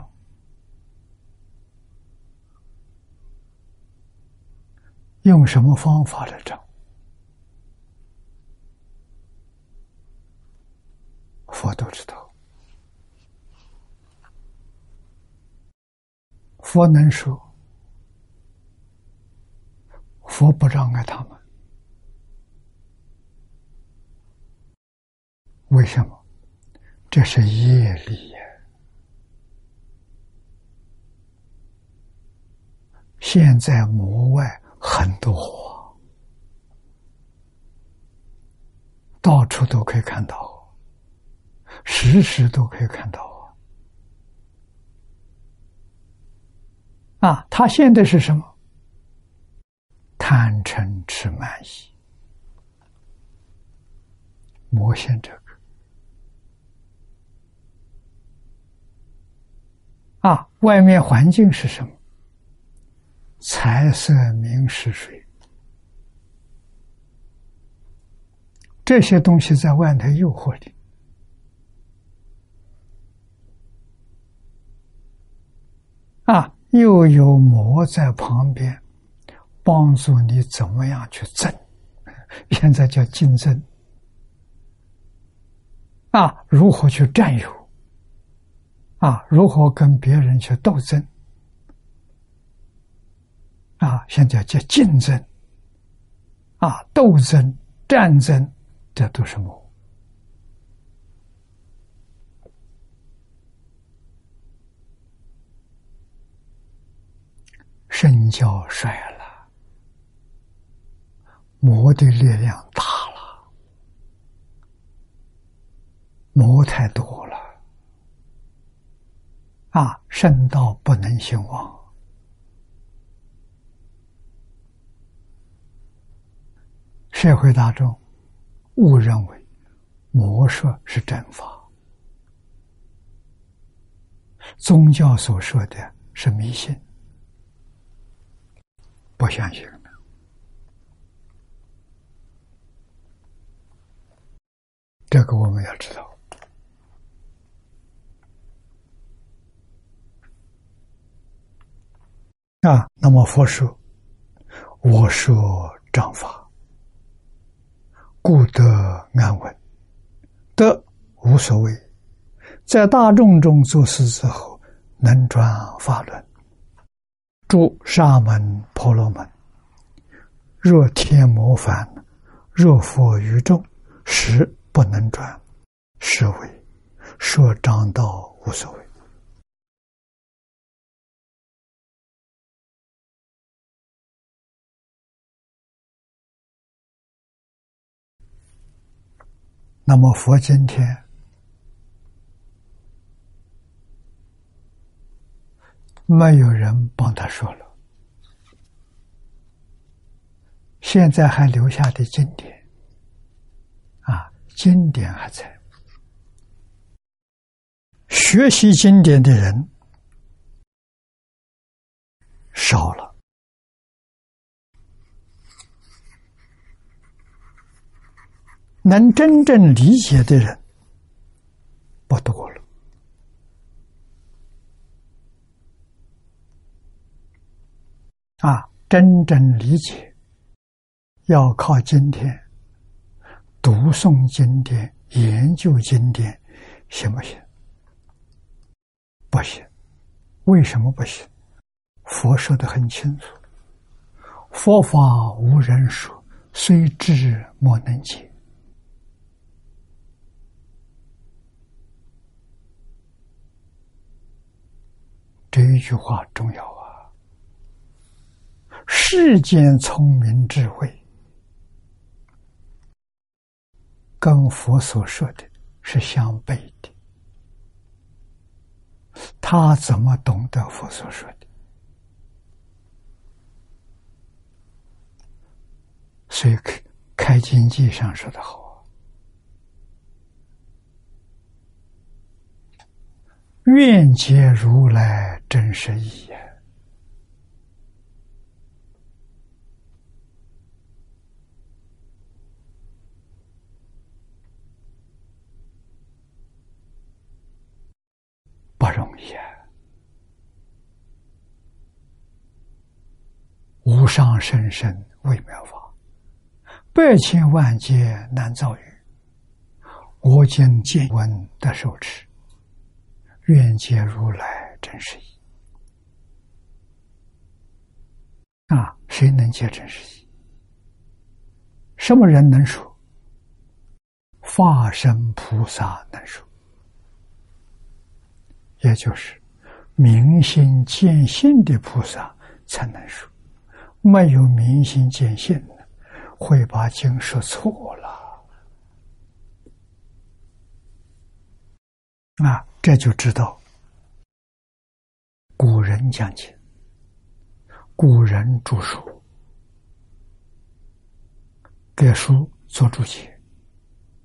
用什么方法来证？佛都知道，佛能说，佛不障碍他们。为什么？这是业力呀！现在魔外很多，到处都可以看到，时时都可以看到啊！他现在是什么？贪嗔痴慢疑，魔现这个。啊，外面环境是什么？财色名食睡，这些东西在外头诱惑你。啊，又有魔在旁边帮助你，怎么样去争？现在叫竞争。啊，如何去占有？啊，如何跟别人去斗争？啊，现在叫竞争，啊，斗争、战争，这都是魔。身教衰了，魔的力量大了，魔太多了。啊，圣道不能兴旺。社会大众误认为魔术是正法，宗教所说的是迷信，不相信这个我们要知道。啊，那么佛说：“我说正法，故得安稳，得无所谓。在大众中做事之后，能转法轮。诸沙门婆罗门，若天魔凡，若佛于众，实不能转，是为说张道无所谓。”那么佛今天没有人帮他说了，现在还留下的经典啊，经典还在，学习经典的人少了。能真正理解的人不多了啊！真正理解要靠今天读诵经典、研究经典，行不行？不行。为什么不行？佛说的很清楚：佛法无人说，虽知莫能解。这一句话重要啊！世间聪明智慧，跟佛所说的是相悖的。他怎么懂得佛所说的？所以开开经记上说的好：“愿解如来真实义。”不容易啊！无上甚深微妙法。百千万劫难遭遇，我今见闻得受持，愿解如来真实义。啊，谁能解真实义？什么人能说？化身菩萨能说，也就是明心见性的菩萨才能说，没有明心见性。会把经说错了啊！这就知道古人讲经，古人著书，给书做注解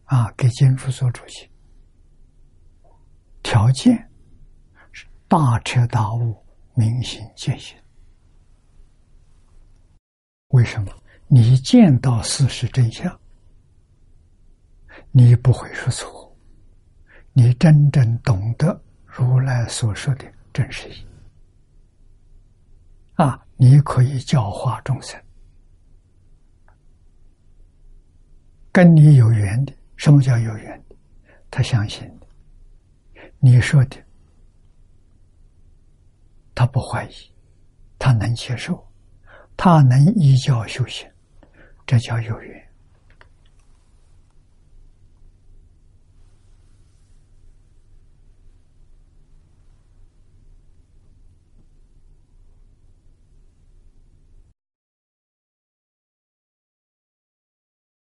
啊，给经书做注解，条件是大彻大悟、明心见性。为什么？你见到事实真相，你不会说错，你真正懂得如来所说的真实意，啊，你可以教化众生，跟你有缘的，什么叫有缘的？他相信的，你说的，他不怀疑，他能接受，他能依教修行。这叫有缘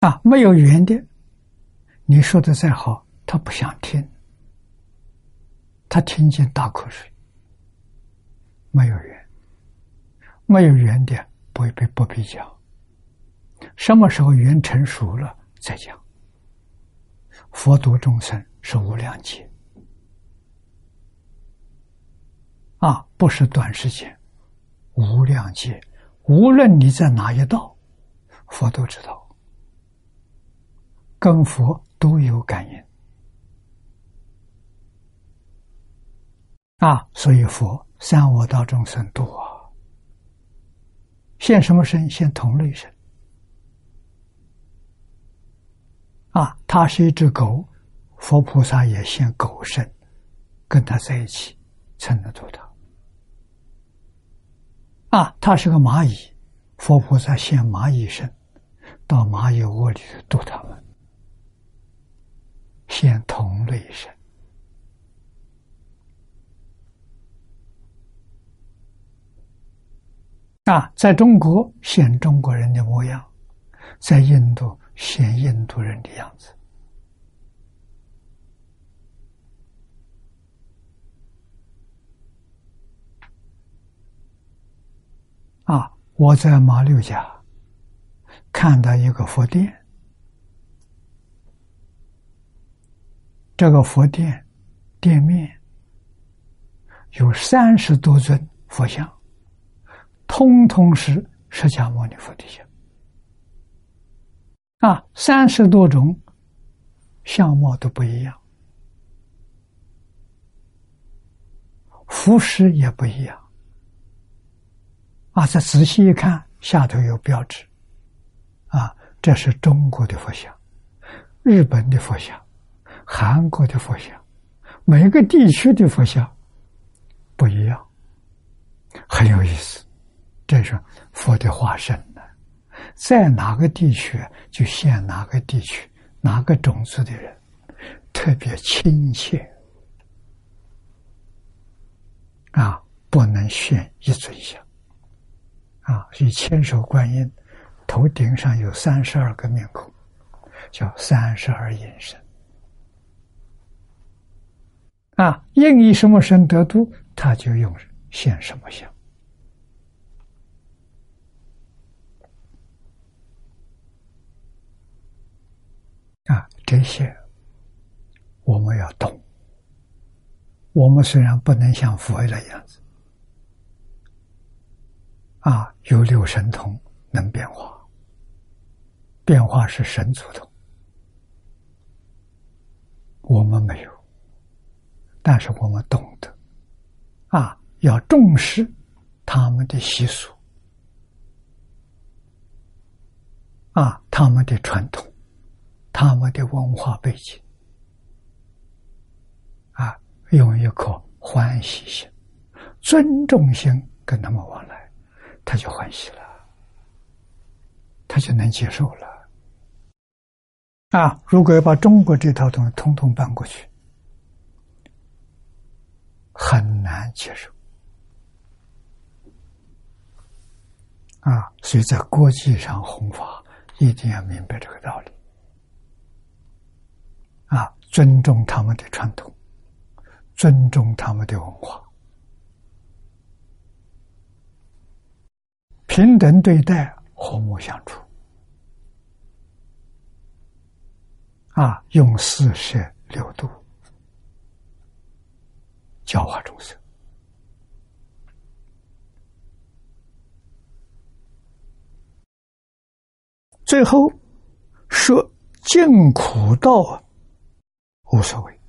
啊！没有缘的，你说的再好，他不想听，他听见大口水。没有缘，没有缘的，不必不必讲。什么时候缘成熟了再讲？佛度众生是无量劫啊，不是短时间，无量劫。无论你在哪一道，佛都知道，跟佛都有感应啊。所以佛三我道众生度啊，现什么身？现同类身。啊，他是一只狗，佛菩萨也现狗身，跟他在一起才能度他。啊，他是个蚂蚁，佛菩萨现蚂蚁身，到蚂蚁窝里去度他们，现同类身。啊，在中国现中国人的模样，在印度。现印度人的样子啊！我在马六甲看到一个佛殿，这个佛殿店面有三十多尊佛像，通通是释迦牟尼佛的像。啊，三十多种相貌都不一样，服饰也不一样。啊，再仔细一看，下头有标志，啊，这是中国的佛像，日本的佛像，韩国的佛像，每个地区的佛像不一样，很有意思。这是佛的化身呢，在哪个地区就现哪个地区哪个种族的人，特别亲切啊，不能献一尊像啊。以千手观音头顶上有三十二个面孔，叫三十二隐身啊。应以什么身得度，他就用现什么像。啊，这些我们要懂。我们虽然不能像佛的样子，啊，有六神通能变化，变化是神足的，我们没有，但是我们懂得，啊，要重视他们的习俗，啊，他们的传统。他们的文化背景，啊，用一颗欢喜心、尊重心跟他们往来，他就欢喜了，他就能接受了。啊，如果要把中国这套东西通通搬过去，很难接受。啊，所以在国际上弘法，一定要明白这个道理。啊，尊重他们的传统，尊重他们的文化，平等对待，和睦相处。啊，用四摄六度教化众生。最后说尽苦道。无所谓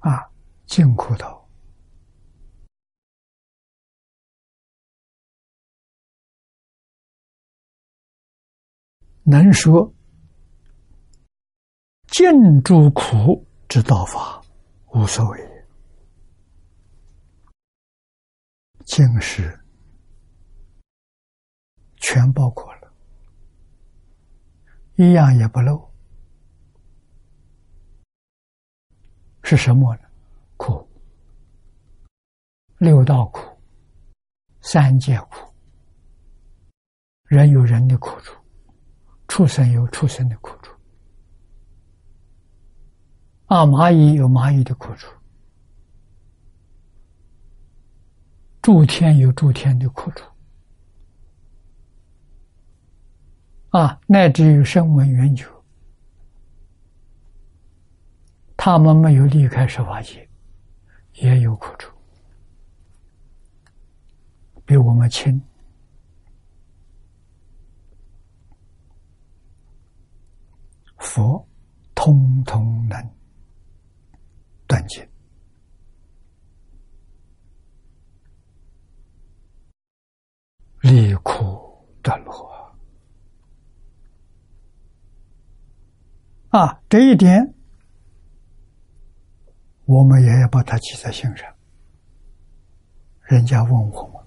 啊，尽苦道能说尽诸苦之道法，无所谓，净是。全包括了，一样也不漏。是什么呢？苦，六道苦，三界苦。人有人的苦处，畜生有畜生的苦处，啊，蚂蚁有蚂蚁的苦处，诸天有诸天的苦处。啊，乃至于声闻缘觉，他们没有离开十法界，也有苦处，比我们轻。佛通通能断尽，离苦得乐。啊，这一点，我们也要把它记在心上。人家问我们：“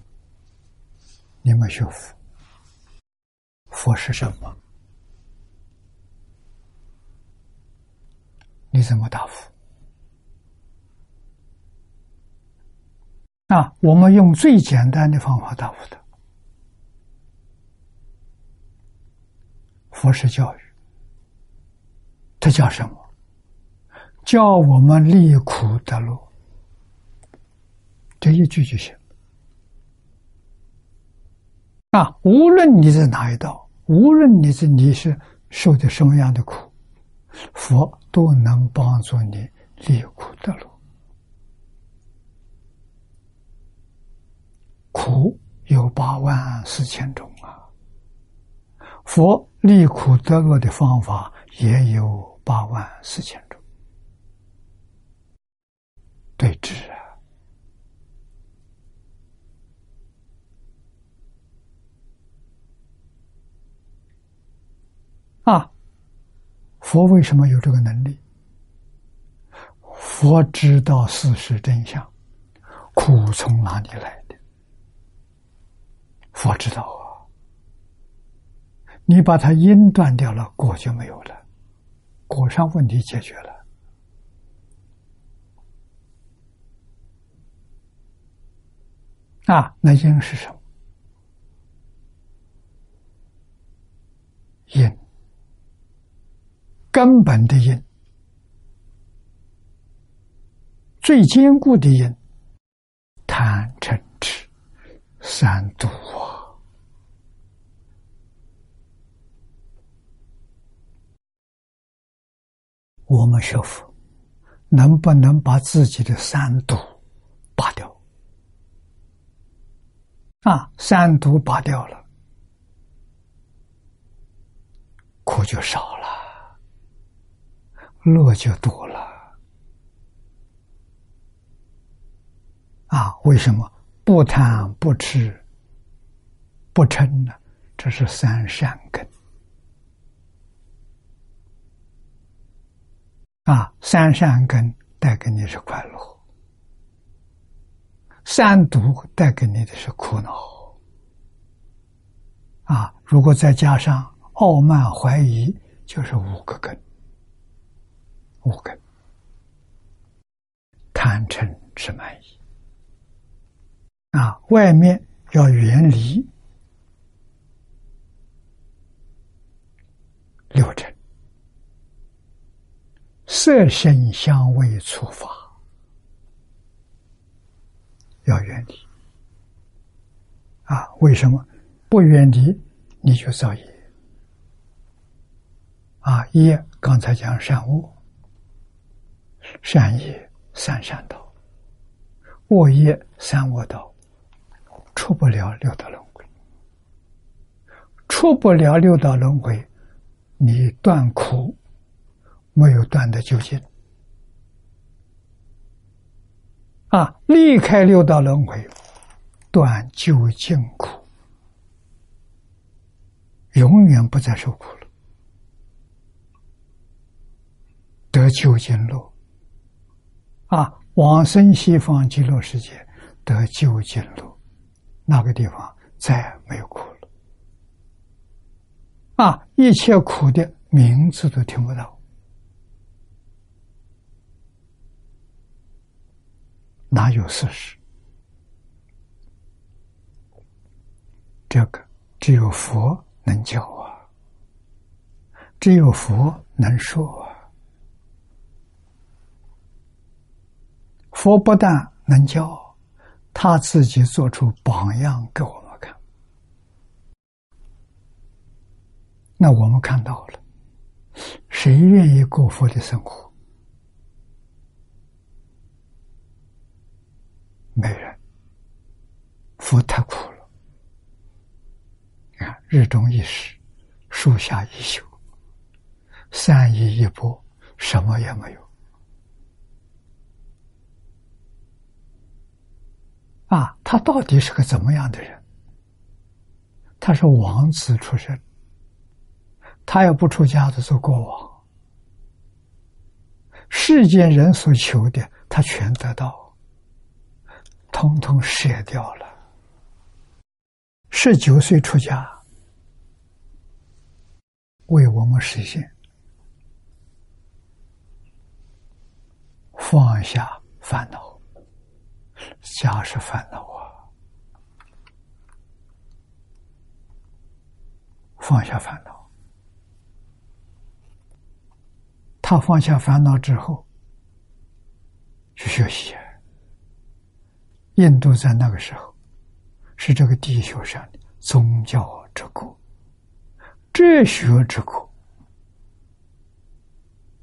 你们学佛，佛是什么？”你怎么答复？啊，我们用最简单的方法答复他：佛是教育。这叫什么？叫我们离苦得乐。这一句就行。啊，无论你在哪一道，无论你是你是受的什么样的苦，佛都能帮助你离苦得乐。苦有八万四千种啊，佛离苦得乐的方法也有。八万四千种，对治啊！啊，佛为什么有这个能力？佛知道事实真相，苦从哪里来的？佛知道啊。你把它因断掉了，果就没有了，果上问题解决了。啊，那因是什么？因，根本的因，最坚固的因，贪嗔痴三毒啊！我们学佛，能不能把自己的三毒拔掉？啊，三毒拔掉了。苦就少了，乐就多了。啊，为什么不贪不吃不嗔呢？这是三善根。啊，三善根带给你是快乐，三毒带给你的是苦恼。啊，如果再加上。傲慢怀疑就是五个根，五根。贪嗔痴慢疑。啊，外面要远离六尘，色声香味触法要远离。啊？为什么？不远离你就造业？啊，业刚才讲善恶，善业三善道，恶业三恶道，出不了六道轮回，出不了六道轮回，你断苦没有断的究竟，啊，离开六道轮回，断究竟苦，永远不再受苦了。得究竟乐，啊，往生西方极乐世界得究竟乐，那个地方再也没有苦了，啊，一切苦的名字都听不到，哪有事实？这个只有佛能教啊，只有佛能说。佛不但能教，他自己做出榜样给我们看。那我们看到了，谁愿意过佛的生活？没人。佛太苦了。啊，日中一时，树下一宿，三衣一钵，什么也没有。啊，他到底是个怎么样的人？他是王子出身，他要不出家的做国王，世间人所求的他全得到，通通舍掉了。十九岁出家，为我们实现放下烦恼。家是烦恼啊，放下烦恼。他放下烦恼之后，去学习。印度在那个时候是这个地球上的宗教之国、哲学之国。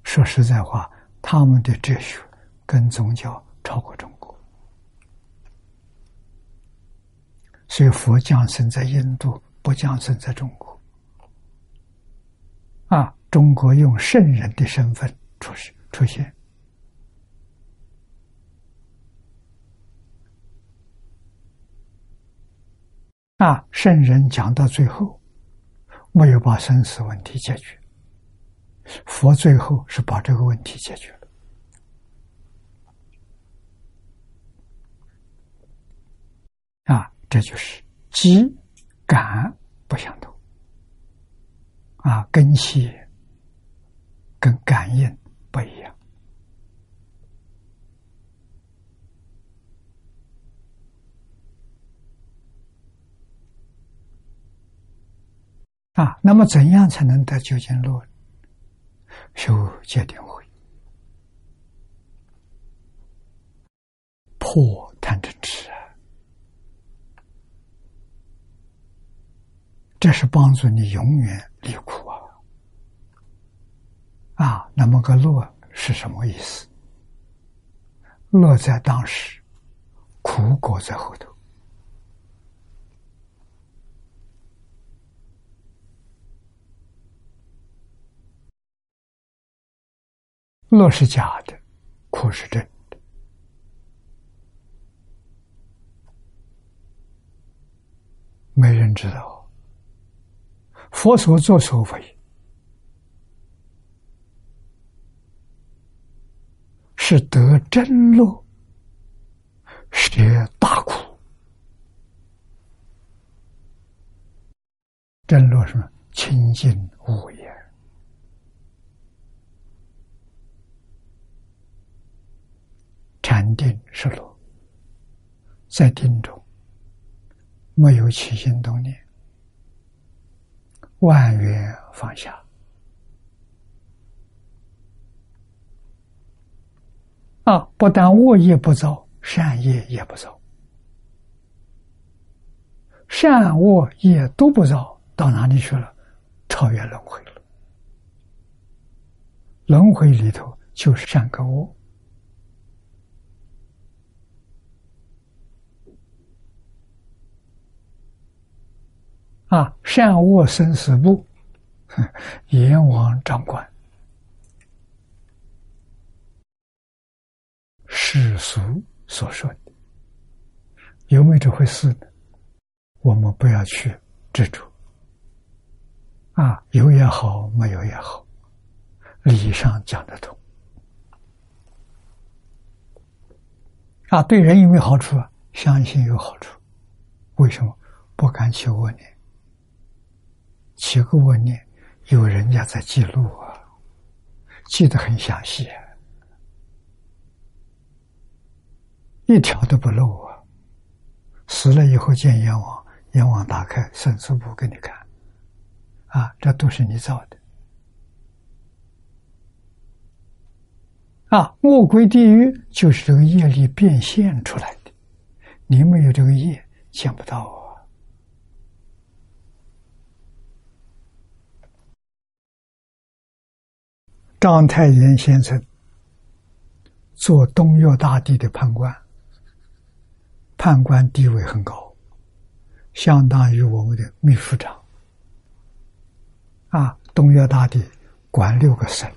说实在话，他们的哲学跟宗教超过中国。所以佛降生在印度，不降生在中国。啊，中国用圣人的身份出现出现。啊，圣人讲到最后，没有把生死问题解决。佛最后是把这个问题解决了。这就是机感不相同啊，根系跟感应不一样啊。那么，怎样才能得究竟乐？修戒定慧。破贪嗔痴啊，这是帮助你永远离苦啊！啊，那么个乐是什么意思？乐在当时，苦果在后头。乐是假的，苦是真的。没人知道，佛所作所为是得真乐，学大苦。真乐是清净无言，禅定是乐，在定中。没有起心动念，万缘放下啊！不但恶业不造，善业也不造，善恶业都不造，到哪里去了？超越轮回了。轮回里头就是善跟恶。啊，善恶生死簿，阎王掌管，世俗所说的，有没有这回事呢？我们不要去执着。啊，有也好，没有也好，理上讲得通。啊，对人有没有好处啊？相信有好处。为什么不敢去恶念？起个恶念，有人家在记录啊，记得很详细，一条都不漏啊。死了以后见阎王，阎王打开生死簿给你看，啊，这都是你造的。啊，恶鬼地狱就是这个业力变现出来的，你没有这个业，见不到啊。章太炎先生做东岳大帝的判官，判官地位很高，相当于我们的秘书长。啊，东岳大帝管六个省，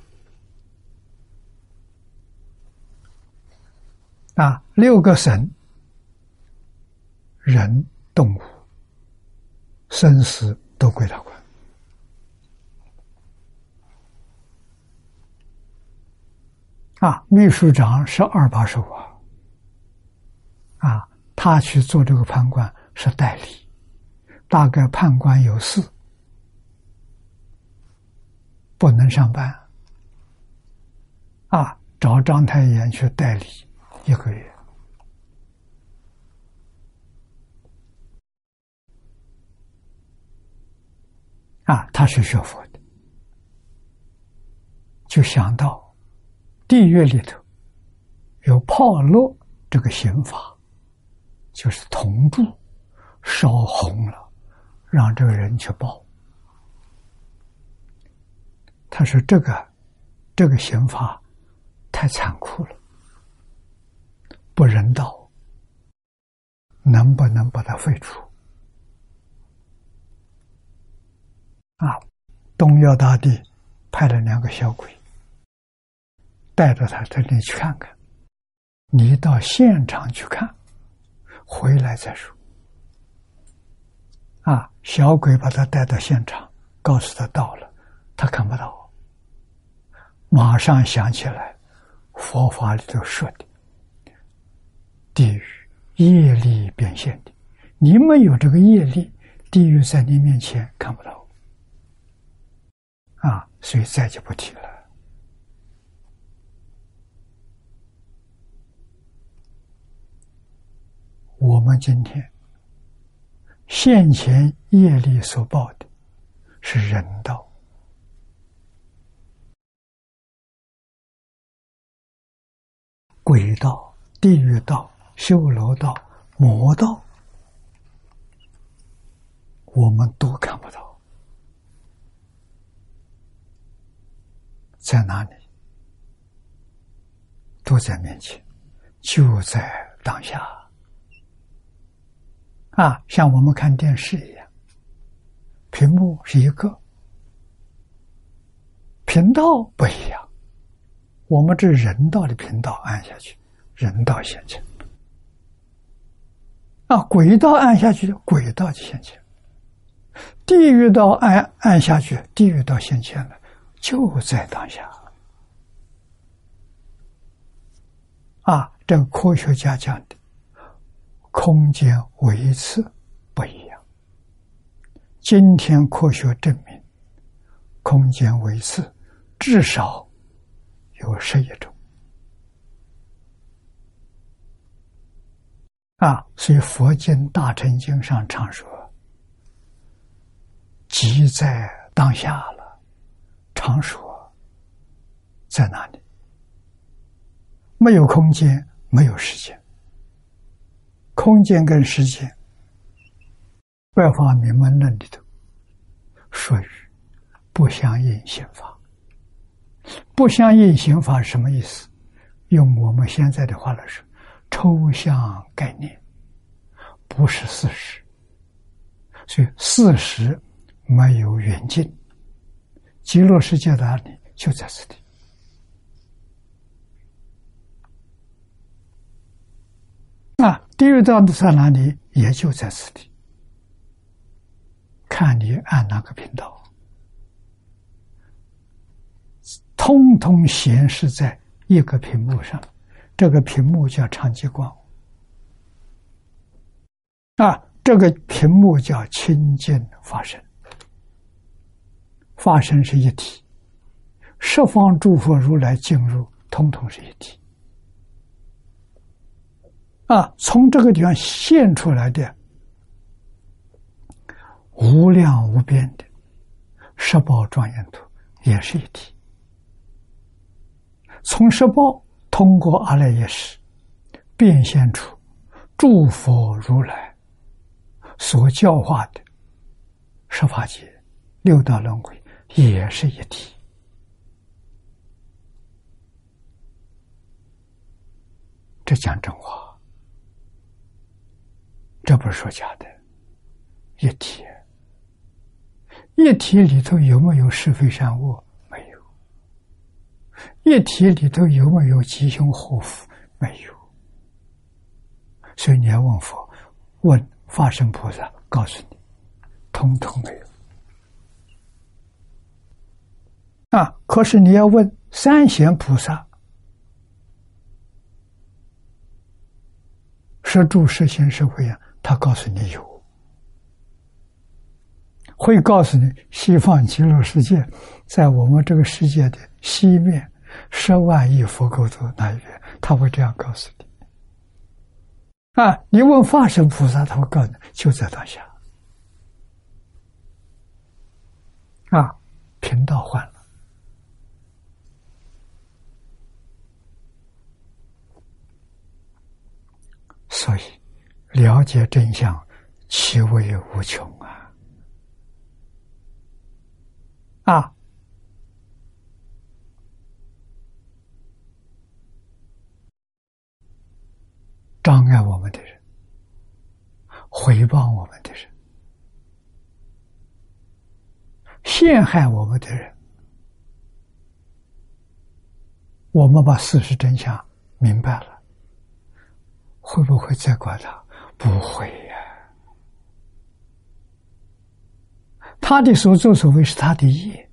啊，六个省人、动物、生死都归他管。啊，秘书长是二把手啊！啊，他去做这个判官是代理，大概判官有事，不能上班。啊，找章太炎去代理一个月。啊，他是学佛的，就想到。地狱里头有炮烙这个刑法，就是铜柱烧红了，让这个人去报。他说：“这个这个刑法太残酷了，不人道，能不能把它废除？”啊，东岳大帝派了两个小鬼。带着他到你去看看，你到现场去看，回来再说。啊，小鬼把他带到现场，告诉他到了，他看不到，马上想起来，佛法里头说的，地狱业力变现的，你没有这个业力，地狱在你面前看不到，啊，所以再就不提了。我们今天现前业力所报的是人道、鬼道、地狱道、修罗道、魔道，我们都看不到，在哪里？都在面前，就在当下。啊，像我们看电视一样，屏幕是一个，频道不一样。我们这人道的频道按下去，人道现前；啊，轨道按下去，轨道就现前；地狱道按按下去，地狱道现前了，就在当下。啊，这个科学家讲的。空间维次不一样。今天科学证明，空间维次至少有十一种。啊，所以佛经大乘经上常说：“即在当下了。”常说在哪里？没有空间，没有时间。空间跟时间，外法明门论里头属于不相应刑法。不相应刑法是什么意思？用我们现在的话来说，抽象概念，不是事实。所以事实没有远近，极乐世界的案例就在此地。啊，第二道在哪里？也就在此地。看你按哪个频道，通通显示在一个屏幕上。这个屏幕叫长激光。啊，这个屏幕叫清净法身。法身是一体，十方诸佛如来进入，通通是一体。啊，从这个地方现出来的无量无边的十宝庄严图也是一体。从十宝通过阿赖耶识变现出诸佛如来所教化的十法界六道轮回也是一体。这讲真话。这不是说假的，一体，一体里头有没有是非善恶？没有。一体里头有没有吉凶祸福？没有。所以你要问佛，问法身菩萨，告诉你，通通没有。啊！可是你要问三贤菩萨，是住是行是会啊？他告诉你有，会告诉你西方极乐世界在我们这个世界的西面十万亿佛国土那一边，他会这样告诉你。啊，你问法身菩萨，他会告诉你就在当下。啊，频道换了，所以。了解真相，其味无穷啊！啊，障碍我们的人，回报我们的人，陷害我们的人，我们把事实真相明白了，会不会再管他？不会呀，他的所作所为是他的业，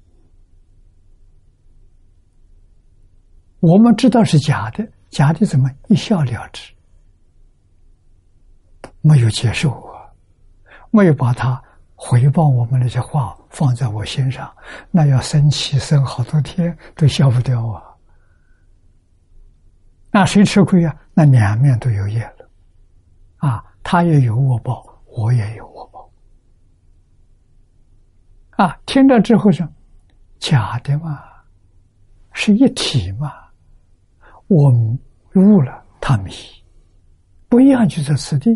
我们知道是假的，假的怎么一笑了之，没有接受我？没有把他回报我们那些话放在我心上，那要生气生好多天都消不掉啊！那谁吃亏呀？那两面都有业了，他也有恶报，我也有恶报，啊，听到之后说假的嘛，是一体嘛，我悟了，他迷，不一样就在此地，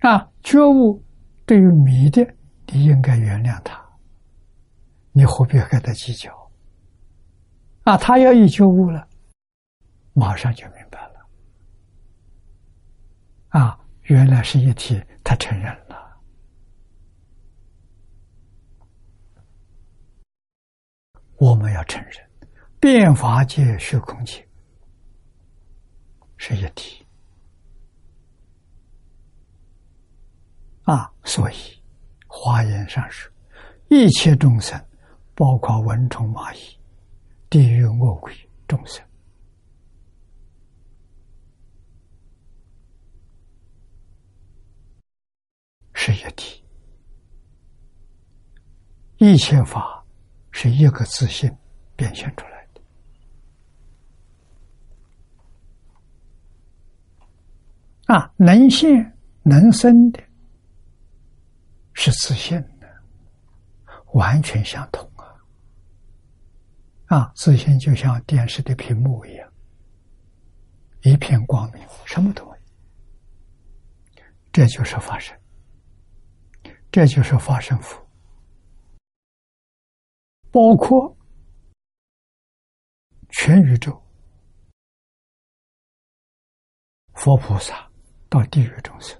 啊，觉悟对于迷的，你应该原谅他，你何必和他计较？啊，他要一觉悟了。马上就明白了，啊，原来是一体，他承认了。我们要承认，变法界、虚空界是一体，啊，所以华严上说，一切众生，包括蚊虫、蚂蚁、地狱恶鬼众生。是一体，一切法是一个自信变现出来的啊！能现能生的，是自信的，完全相同啊！啊，自信就像电视的屏幕一样，一片光明，什么都没有，这就是发生。这就是法身佛，包括全宇宙佛菩萨到地狱众生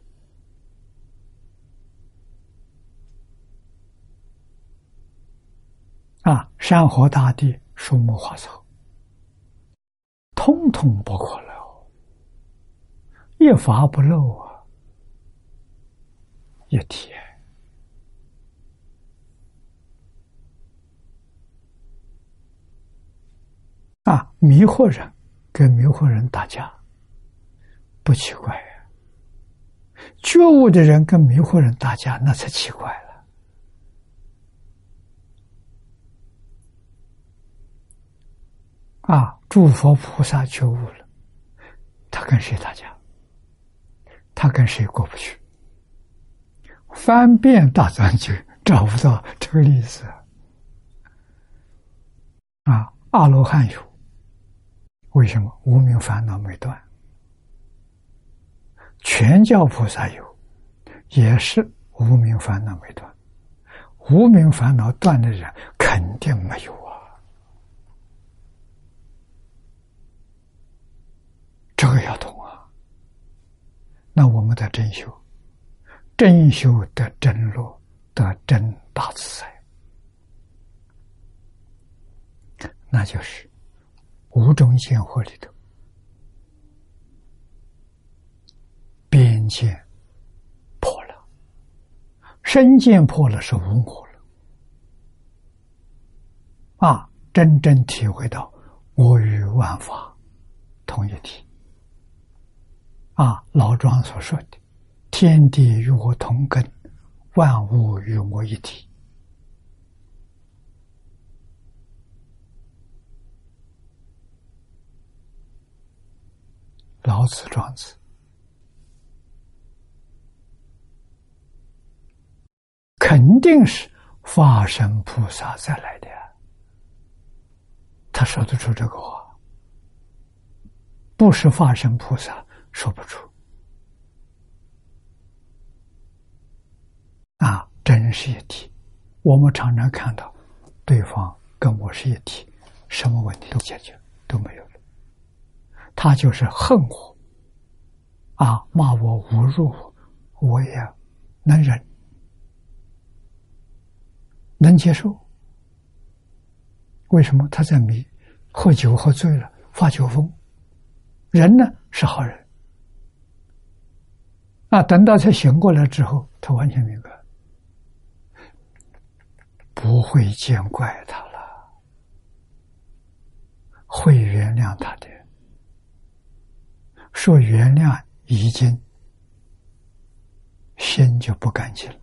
啊，山河大地、树木花草，通通包括了，一法不漏啊，一体。啊！迷惑人跟迷惑人打架，不奇怪呀。觉悟的人跟迷惑人打架，那才奇怪了。啊！诸佛菩萨觉悟了，他跟谁打架？他跟谁过不去？翻遍大藏经，找不到这个例子。啊！阿罗汉有。为什么无名烦恼没断？全教菩萨有，也是无名烦恼没断。无名烦恼断的人肯定没有啊！这个要懂啊。那我们的真修，真修的真落得真大自在，那就是。五种见惑里头，边界破了，身见破了是无我了，啊，真正体会到我与万法同一体，啊，老庄所说的“天地与我同根，万物与我一体”。老子、庄子，肯定是化身菩萨再来的。他说得出这个话，不是化身菩萨说不出。啊，真是一体。我们常常看到，对方跟我是一体，什么问题都解决都没有。他就是恨我，啊，骂我、侮辱我，我也能忍，能接受。为什么他在迷？喝酒喝醉了，发酒疯。人呢是好人，啊，等到他醒过来之后，他完全明白，不会见怪他了，会原谅他的。说原谅已经心就不干净了，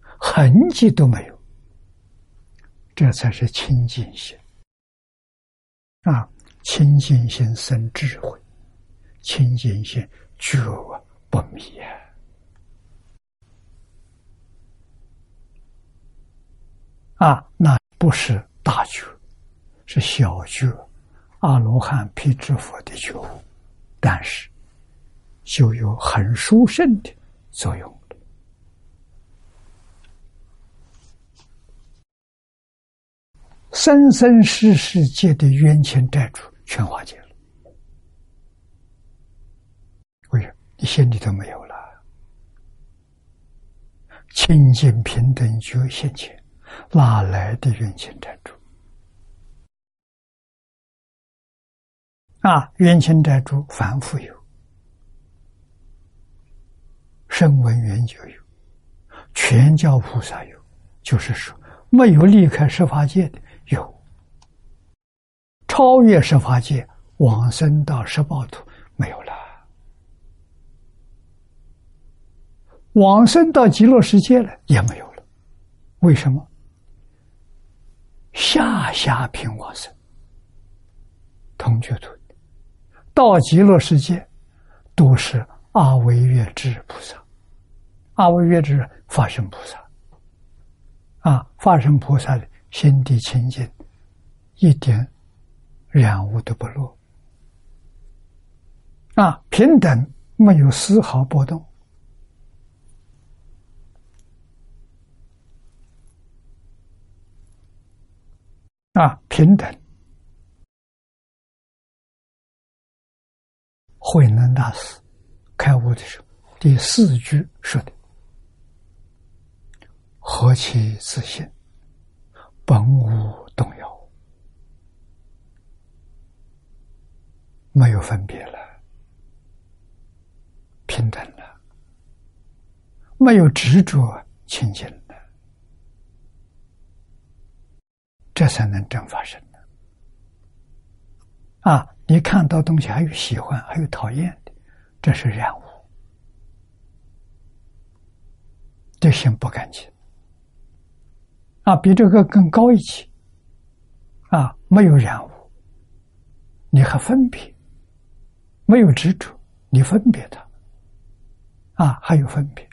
痕迹都没有，这才是清净心啊！清净心生智慧，清净心觉不迷呀！啊，那不是大觉，是小觉，阿罗汉、辟支佛的觉悟，但是就有很殊胜的。作用，生生世世界的冤亲债主全化解了。为什么？你心里头没有了，清净平等觉现前，哪来的冤亲债主？啊，冤亲债主反复有。声闻缘就有，全教菩萨有，就是说没有离开十法界的有，超越十法界往生到十报土没有了，往生到极乐世界了也没有了，为什么？下下品往生，同居土到极乐世界都是阿惟越之菩萨。阿惟越之法身菩萨，啊，法身菩萨的心地清净，一点染污都不落，啊，平等没有丝毫波动，啊，平等。慧能大师开悟的时候，第四句说的。何其自信，本无动摇，没有分别了，平等了，没有执着，清净了，这才能真发生呢。啊，你看到东西还有喜欢，还有讨厌的，这是染污，这心不干净。啊，比这个更高一级，啊，没有染污，你还分别，没有执着，你分别它，啊，还有分别，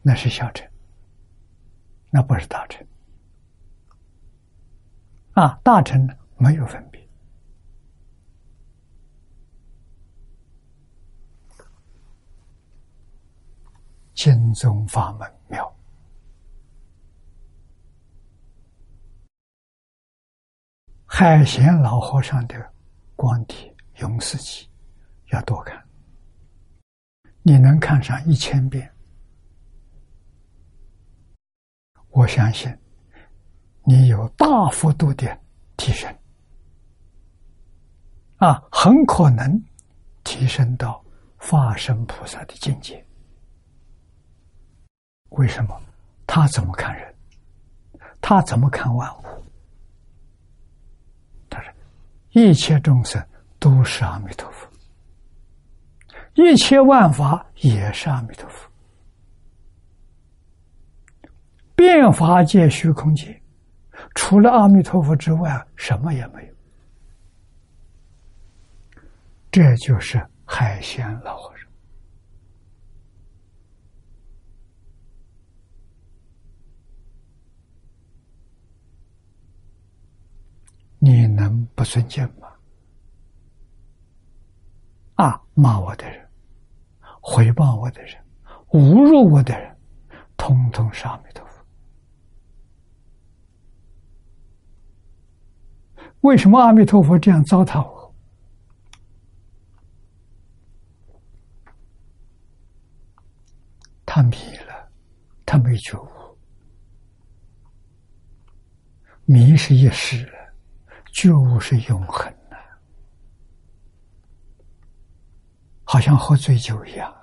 那是小乘，那不是大乘，啊，大乘呢没有分别。心宗法门妙，海贤老和尚的光体永世记要多看，你能看上一千遍，我相信你有大幅度的提升，啊，很可能提升到化身菩萨的境界。为什么？他怎么看人？他怎么看万物？他说：“一切众生都是阿弥陀佛，一切万法也是阿弥陀佛。变法界、虚空界，除了阿弥陀佛之外，什么也没有。这就是海鲜老和尚。”你能不尊敬吗？啊，骂我的人，回报我的人，侮辱我的人，通通是阿弥陀佛。为什么阿弥陀佛这样糟蹋我？他迷了，他没觉悟，迷是一时。觉悟是永恒的，好像喝醉酒一样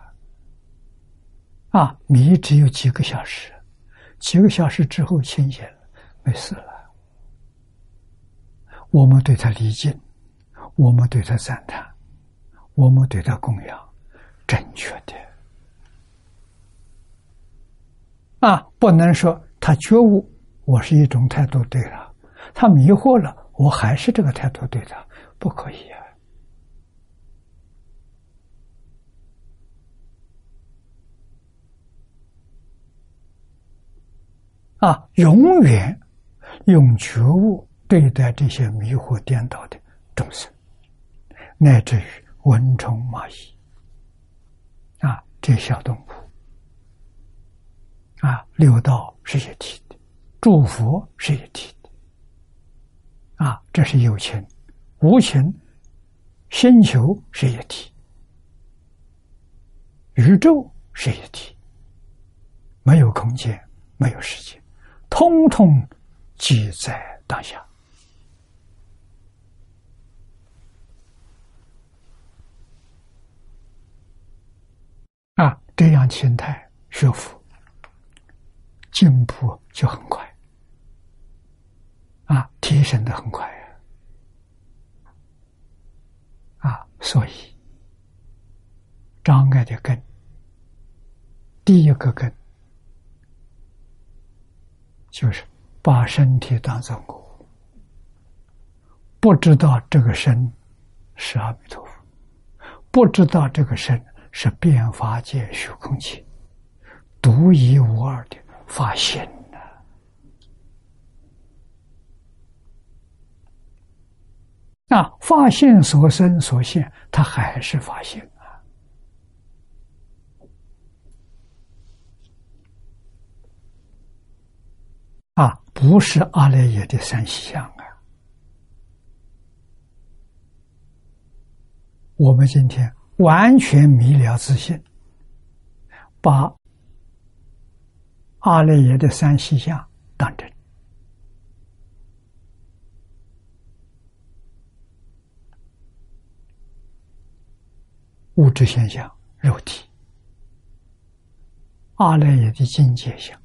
啊！迷只有几个小时，几个小时之后清醒了，没事了。我们对他礼敬，我们对他赞叹，我们对他供养正确的啊，不能说他觉悟，我是一种态度对了；他迷惑了，我还是这个态度对他，不可以啊！啊，永远用觉悟对待这些迷惑颠倒的众生，乃至于蚊虫蚂蚁。啊，这小动物，啊，六道是一体的，诸佛是一体的，啊，这是有情、无情，星球是一体，宇宙是一体，没有空间，没有时间，通通即在当下。啊，这样心态学佛进步就很快，啊，提升的很快呀，啊，所以障碍的根，第一个根就是把身体当做我，不知道这个身是阿弥陀佛，不知道这个身。是变法界虚空界独一无二的发现呐！啊，发现所生所现，它还是发现啊！啊，不是阿赖耶的三细相啊！我们今天。完全迷了自信，把阿赖耶的三细相当真，物质现象、肉体，阿赖耶的境界相，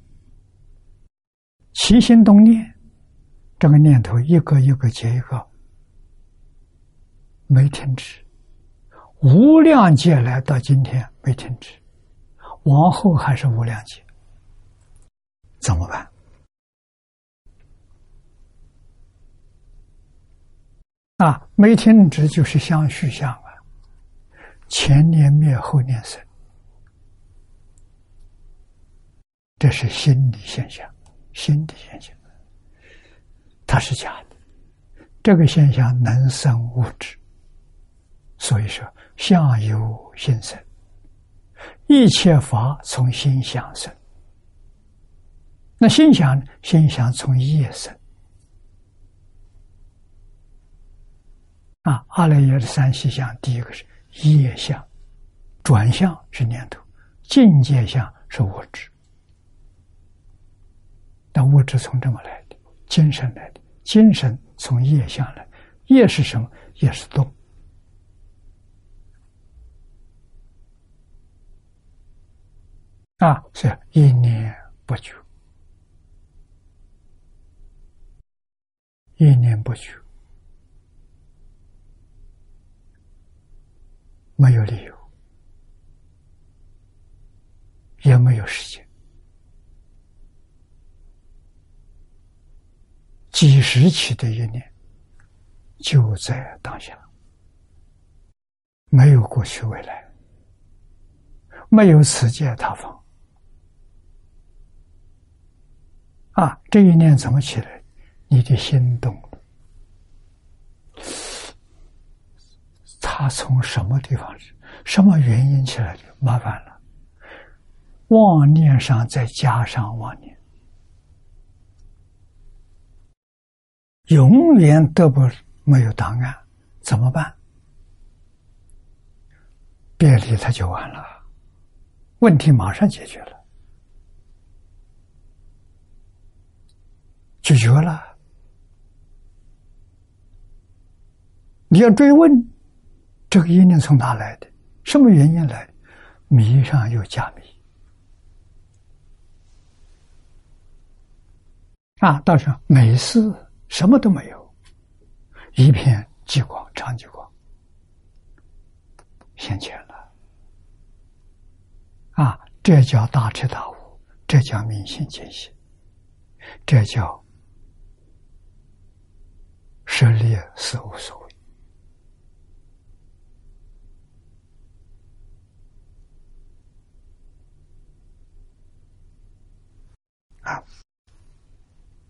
起心动念，这个念头一个一个接一个，没停止。无量劫来到今天没停止，往后还是无量劫，怎么办？啊，没停止就是相续相啊，前年灭后年生，这是心理现象，心理现象，它是假的，这个现象能生物质，所以说。相由心生，一切法从心想生。那心想，心想从业生。啊，阿赖耶的三细相，第一个是业相，转向是念头，境界相是物质。那物质从这么来的？精神来的，精神从业相来，业是什么？业是动。啊，是一年不久，一年不绝，没有理由，也没有时间，几时起的一念，就在当下，没有过去未来，没有此界他方。啊，这一念怎么起来？你的心动了，他从什么地方、什么原因起来的？麻烦了，妄念上再加上妄念，永远得不没有答案，怎么办？别理他就完了，问题马上解决了。拒绝了，你要追问这个因念从哪来的？什么原因来？迷上又加迷啊！道上没事，什么都没有，一片极光，长极光，现前了。啊，这叫大彻大悟，这叫明心见性，这叫舍利是无所谓。啊，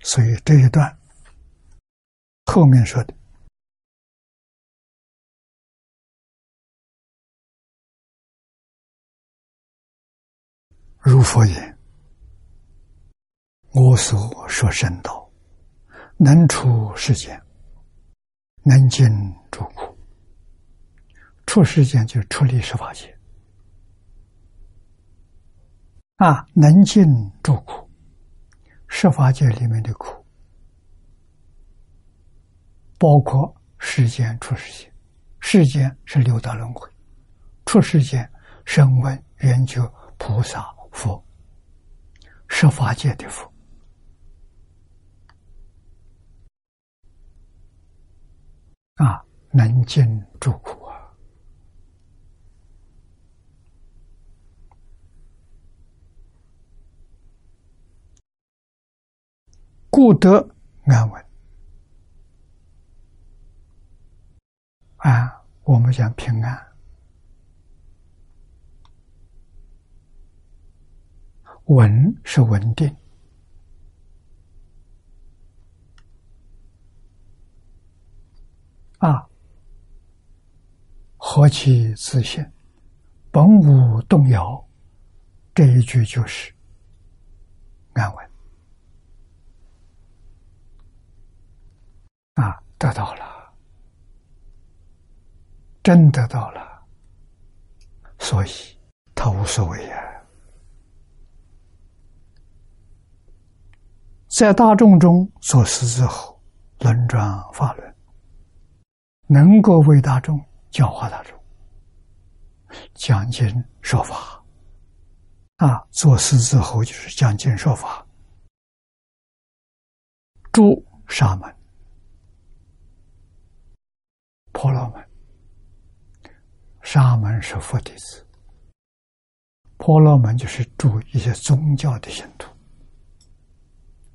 所以这一段后面说的。如佛言：“我所说圣道，能出世间，能尽诸苦。出世间就出离十法界啊，能尽诸苦。十法界里面的苦，包括世间、出世间。世间是六道轮回，出世间声闻、缘觉、菩萨。”佛，十法界的佛啊，能尽诸苦啊，故得安稳。啊，我们讲平安。稳是稳定。啊，何其自信，本无动摇。这一句就是安稳啊，得到了，真得到了，所以他无所谓呀。在大众中做事之后，轮转法轮，能够为大众教化大众，讲经说法。啊，做事之后就是讲经说法。诸沙门、婆罗门，沙门是佛弟子，婆罗门就是住一些宗教的信徒。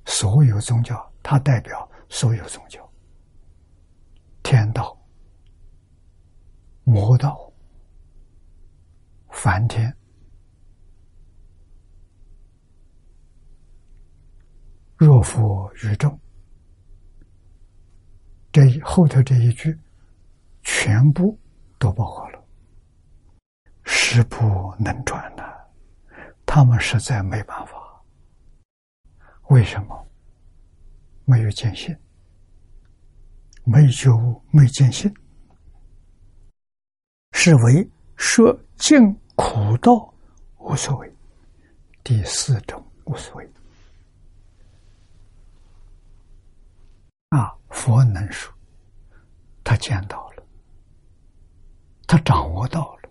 所有宗教，它代表所有宗教：天道、魔道、梵天。若佛宇宙，这后头这一句，全部都包括了。时不能转的，他们实在没办法。为什么没有见性？没觉悟，没见性，是为说尽苦道无所谓。第四种无所谓。啊，佛能说，他见到了，他掌握到了，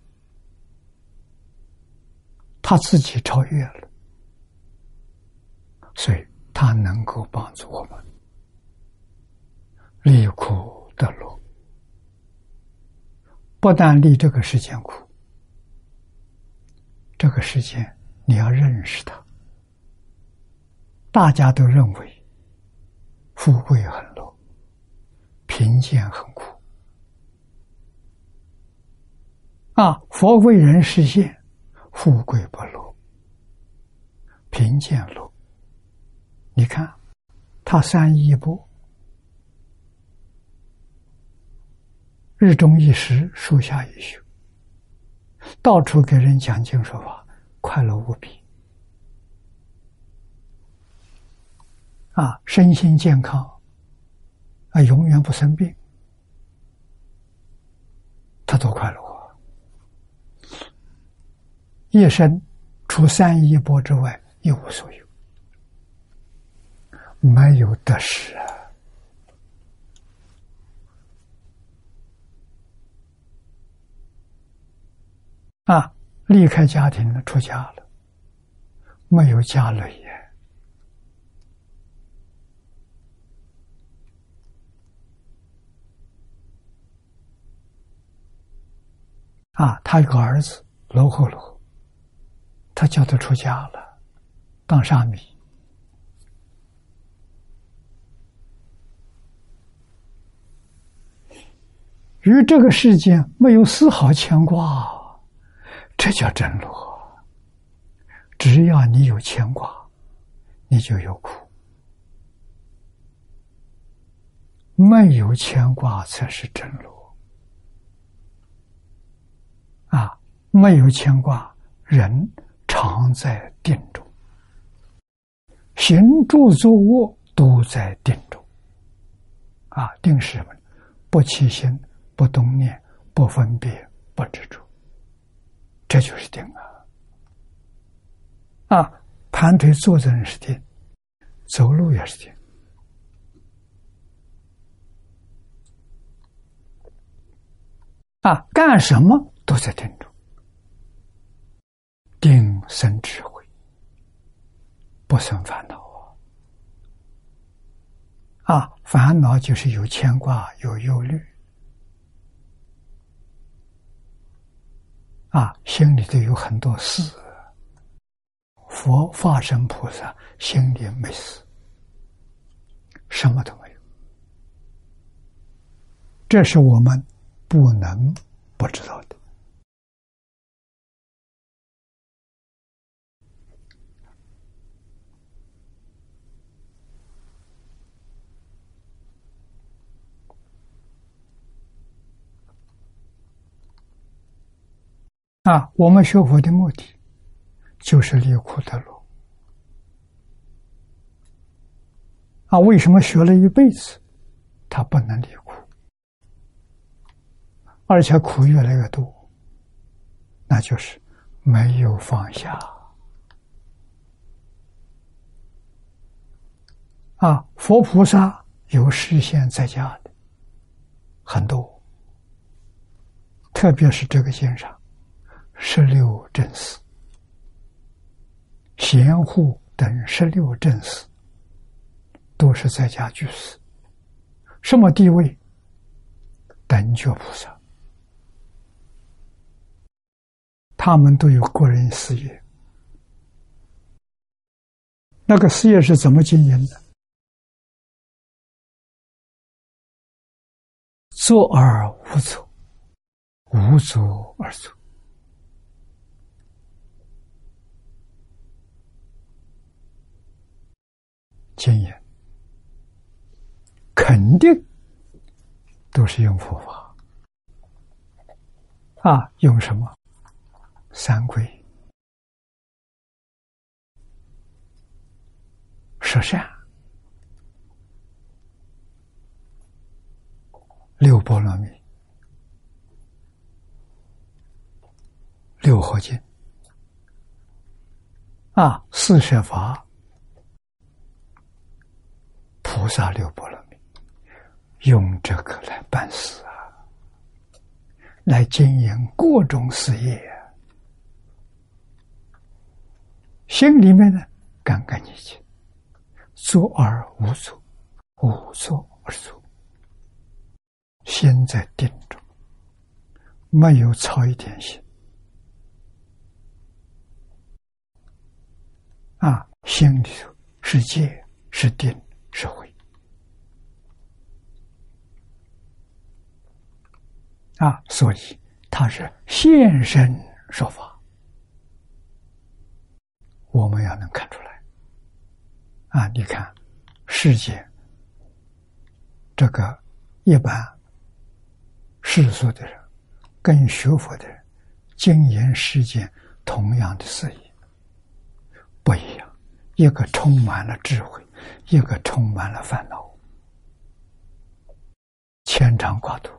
他自己超越了，所以。他能够帮助我们。离苦得乐，不但离这个世间苦，这个世间你要认识它。大家都认为富贵很乐，贫贱很苦。啊，佛为人实现富贵不乐，贫贱乐。你看，他三一波，日中一时，树下一宿，到处给人讲经说法，快乐无比。啊，身心健康，啊，永远不生病，他多快乐啊！一生除三一波之外，一无所有。没有得失啊！啊，离开家庭了，出家了，没有家累呀。啊，他有个儿子罗睺罗，他叫他出家了，当沙弥。与这个世界没有丝毫牵挂，这叫真罗。只要你有牵挂，你就有苦；没有牵挂才是真罗。啊，没有牵挂，人常在定中，行住坐卧都在定中。啊，定是什么？不起心。不动念，不分别，不执着，这就是定啊！啊，盘腿坐着人是定，走路也是定，啊，干什么都在定中，定生智慧，不生烦恼啊！啊，烦恼就是有牵挂，有忧虑。啊，心里头有很多事，佛化身菩萨心里没事，什么都没有，这是我们不能不知道的。啊，我们学佛的目的就是离苦得乐。啊，为什么学了一辈子，他不能离苦，而且苦越来越多？那就是没有放下。啊，佛菩萨有实现在家的很多，特别是这个经上。十六正士、贤护等十六正士，都是在家居士。什么地位？等觉菩萨，他们都有个人事业。那个事业是怎么经营的？坐而无坐，无坐而坐。经验肯定都是用佛法。啊，用什么？三规、十善、六波罗蜜、六合经啊，四摄法。菩萨六波罗蜜，用这个来办事啊，来经营各种事业，心里面呢干干净净，坐而无坐，无坐而坐，心在定中，没有操一点心，啊，心里头是戒是定。社会啊，所以他是现身说法，我们要能看出来啊！你看世界这个一般世俗的人跟学佛的人经营世间同样的事业不一样，一个充满了智慧。一个充满了烦恼，牵肠挂肚；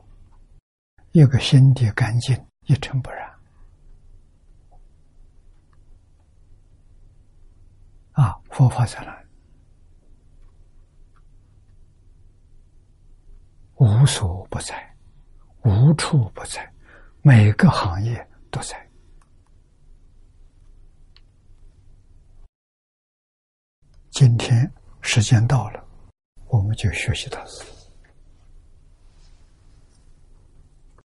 一个心地干净，一尘不染。啊，佛法在哪？无所不在，无处不在，每个行业都在。今天。时间到了，我们就学习到此。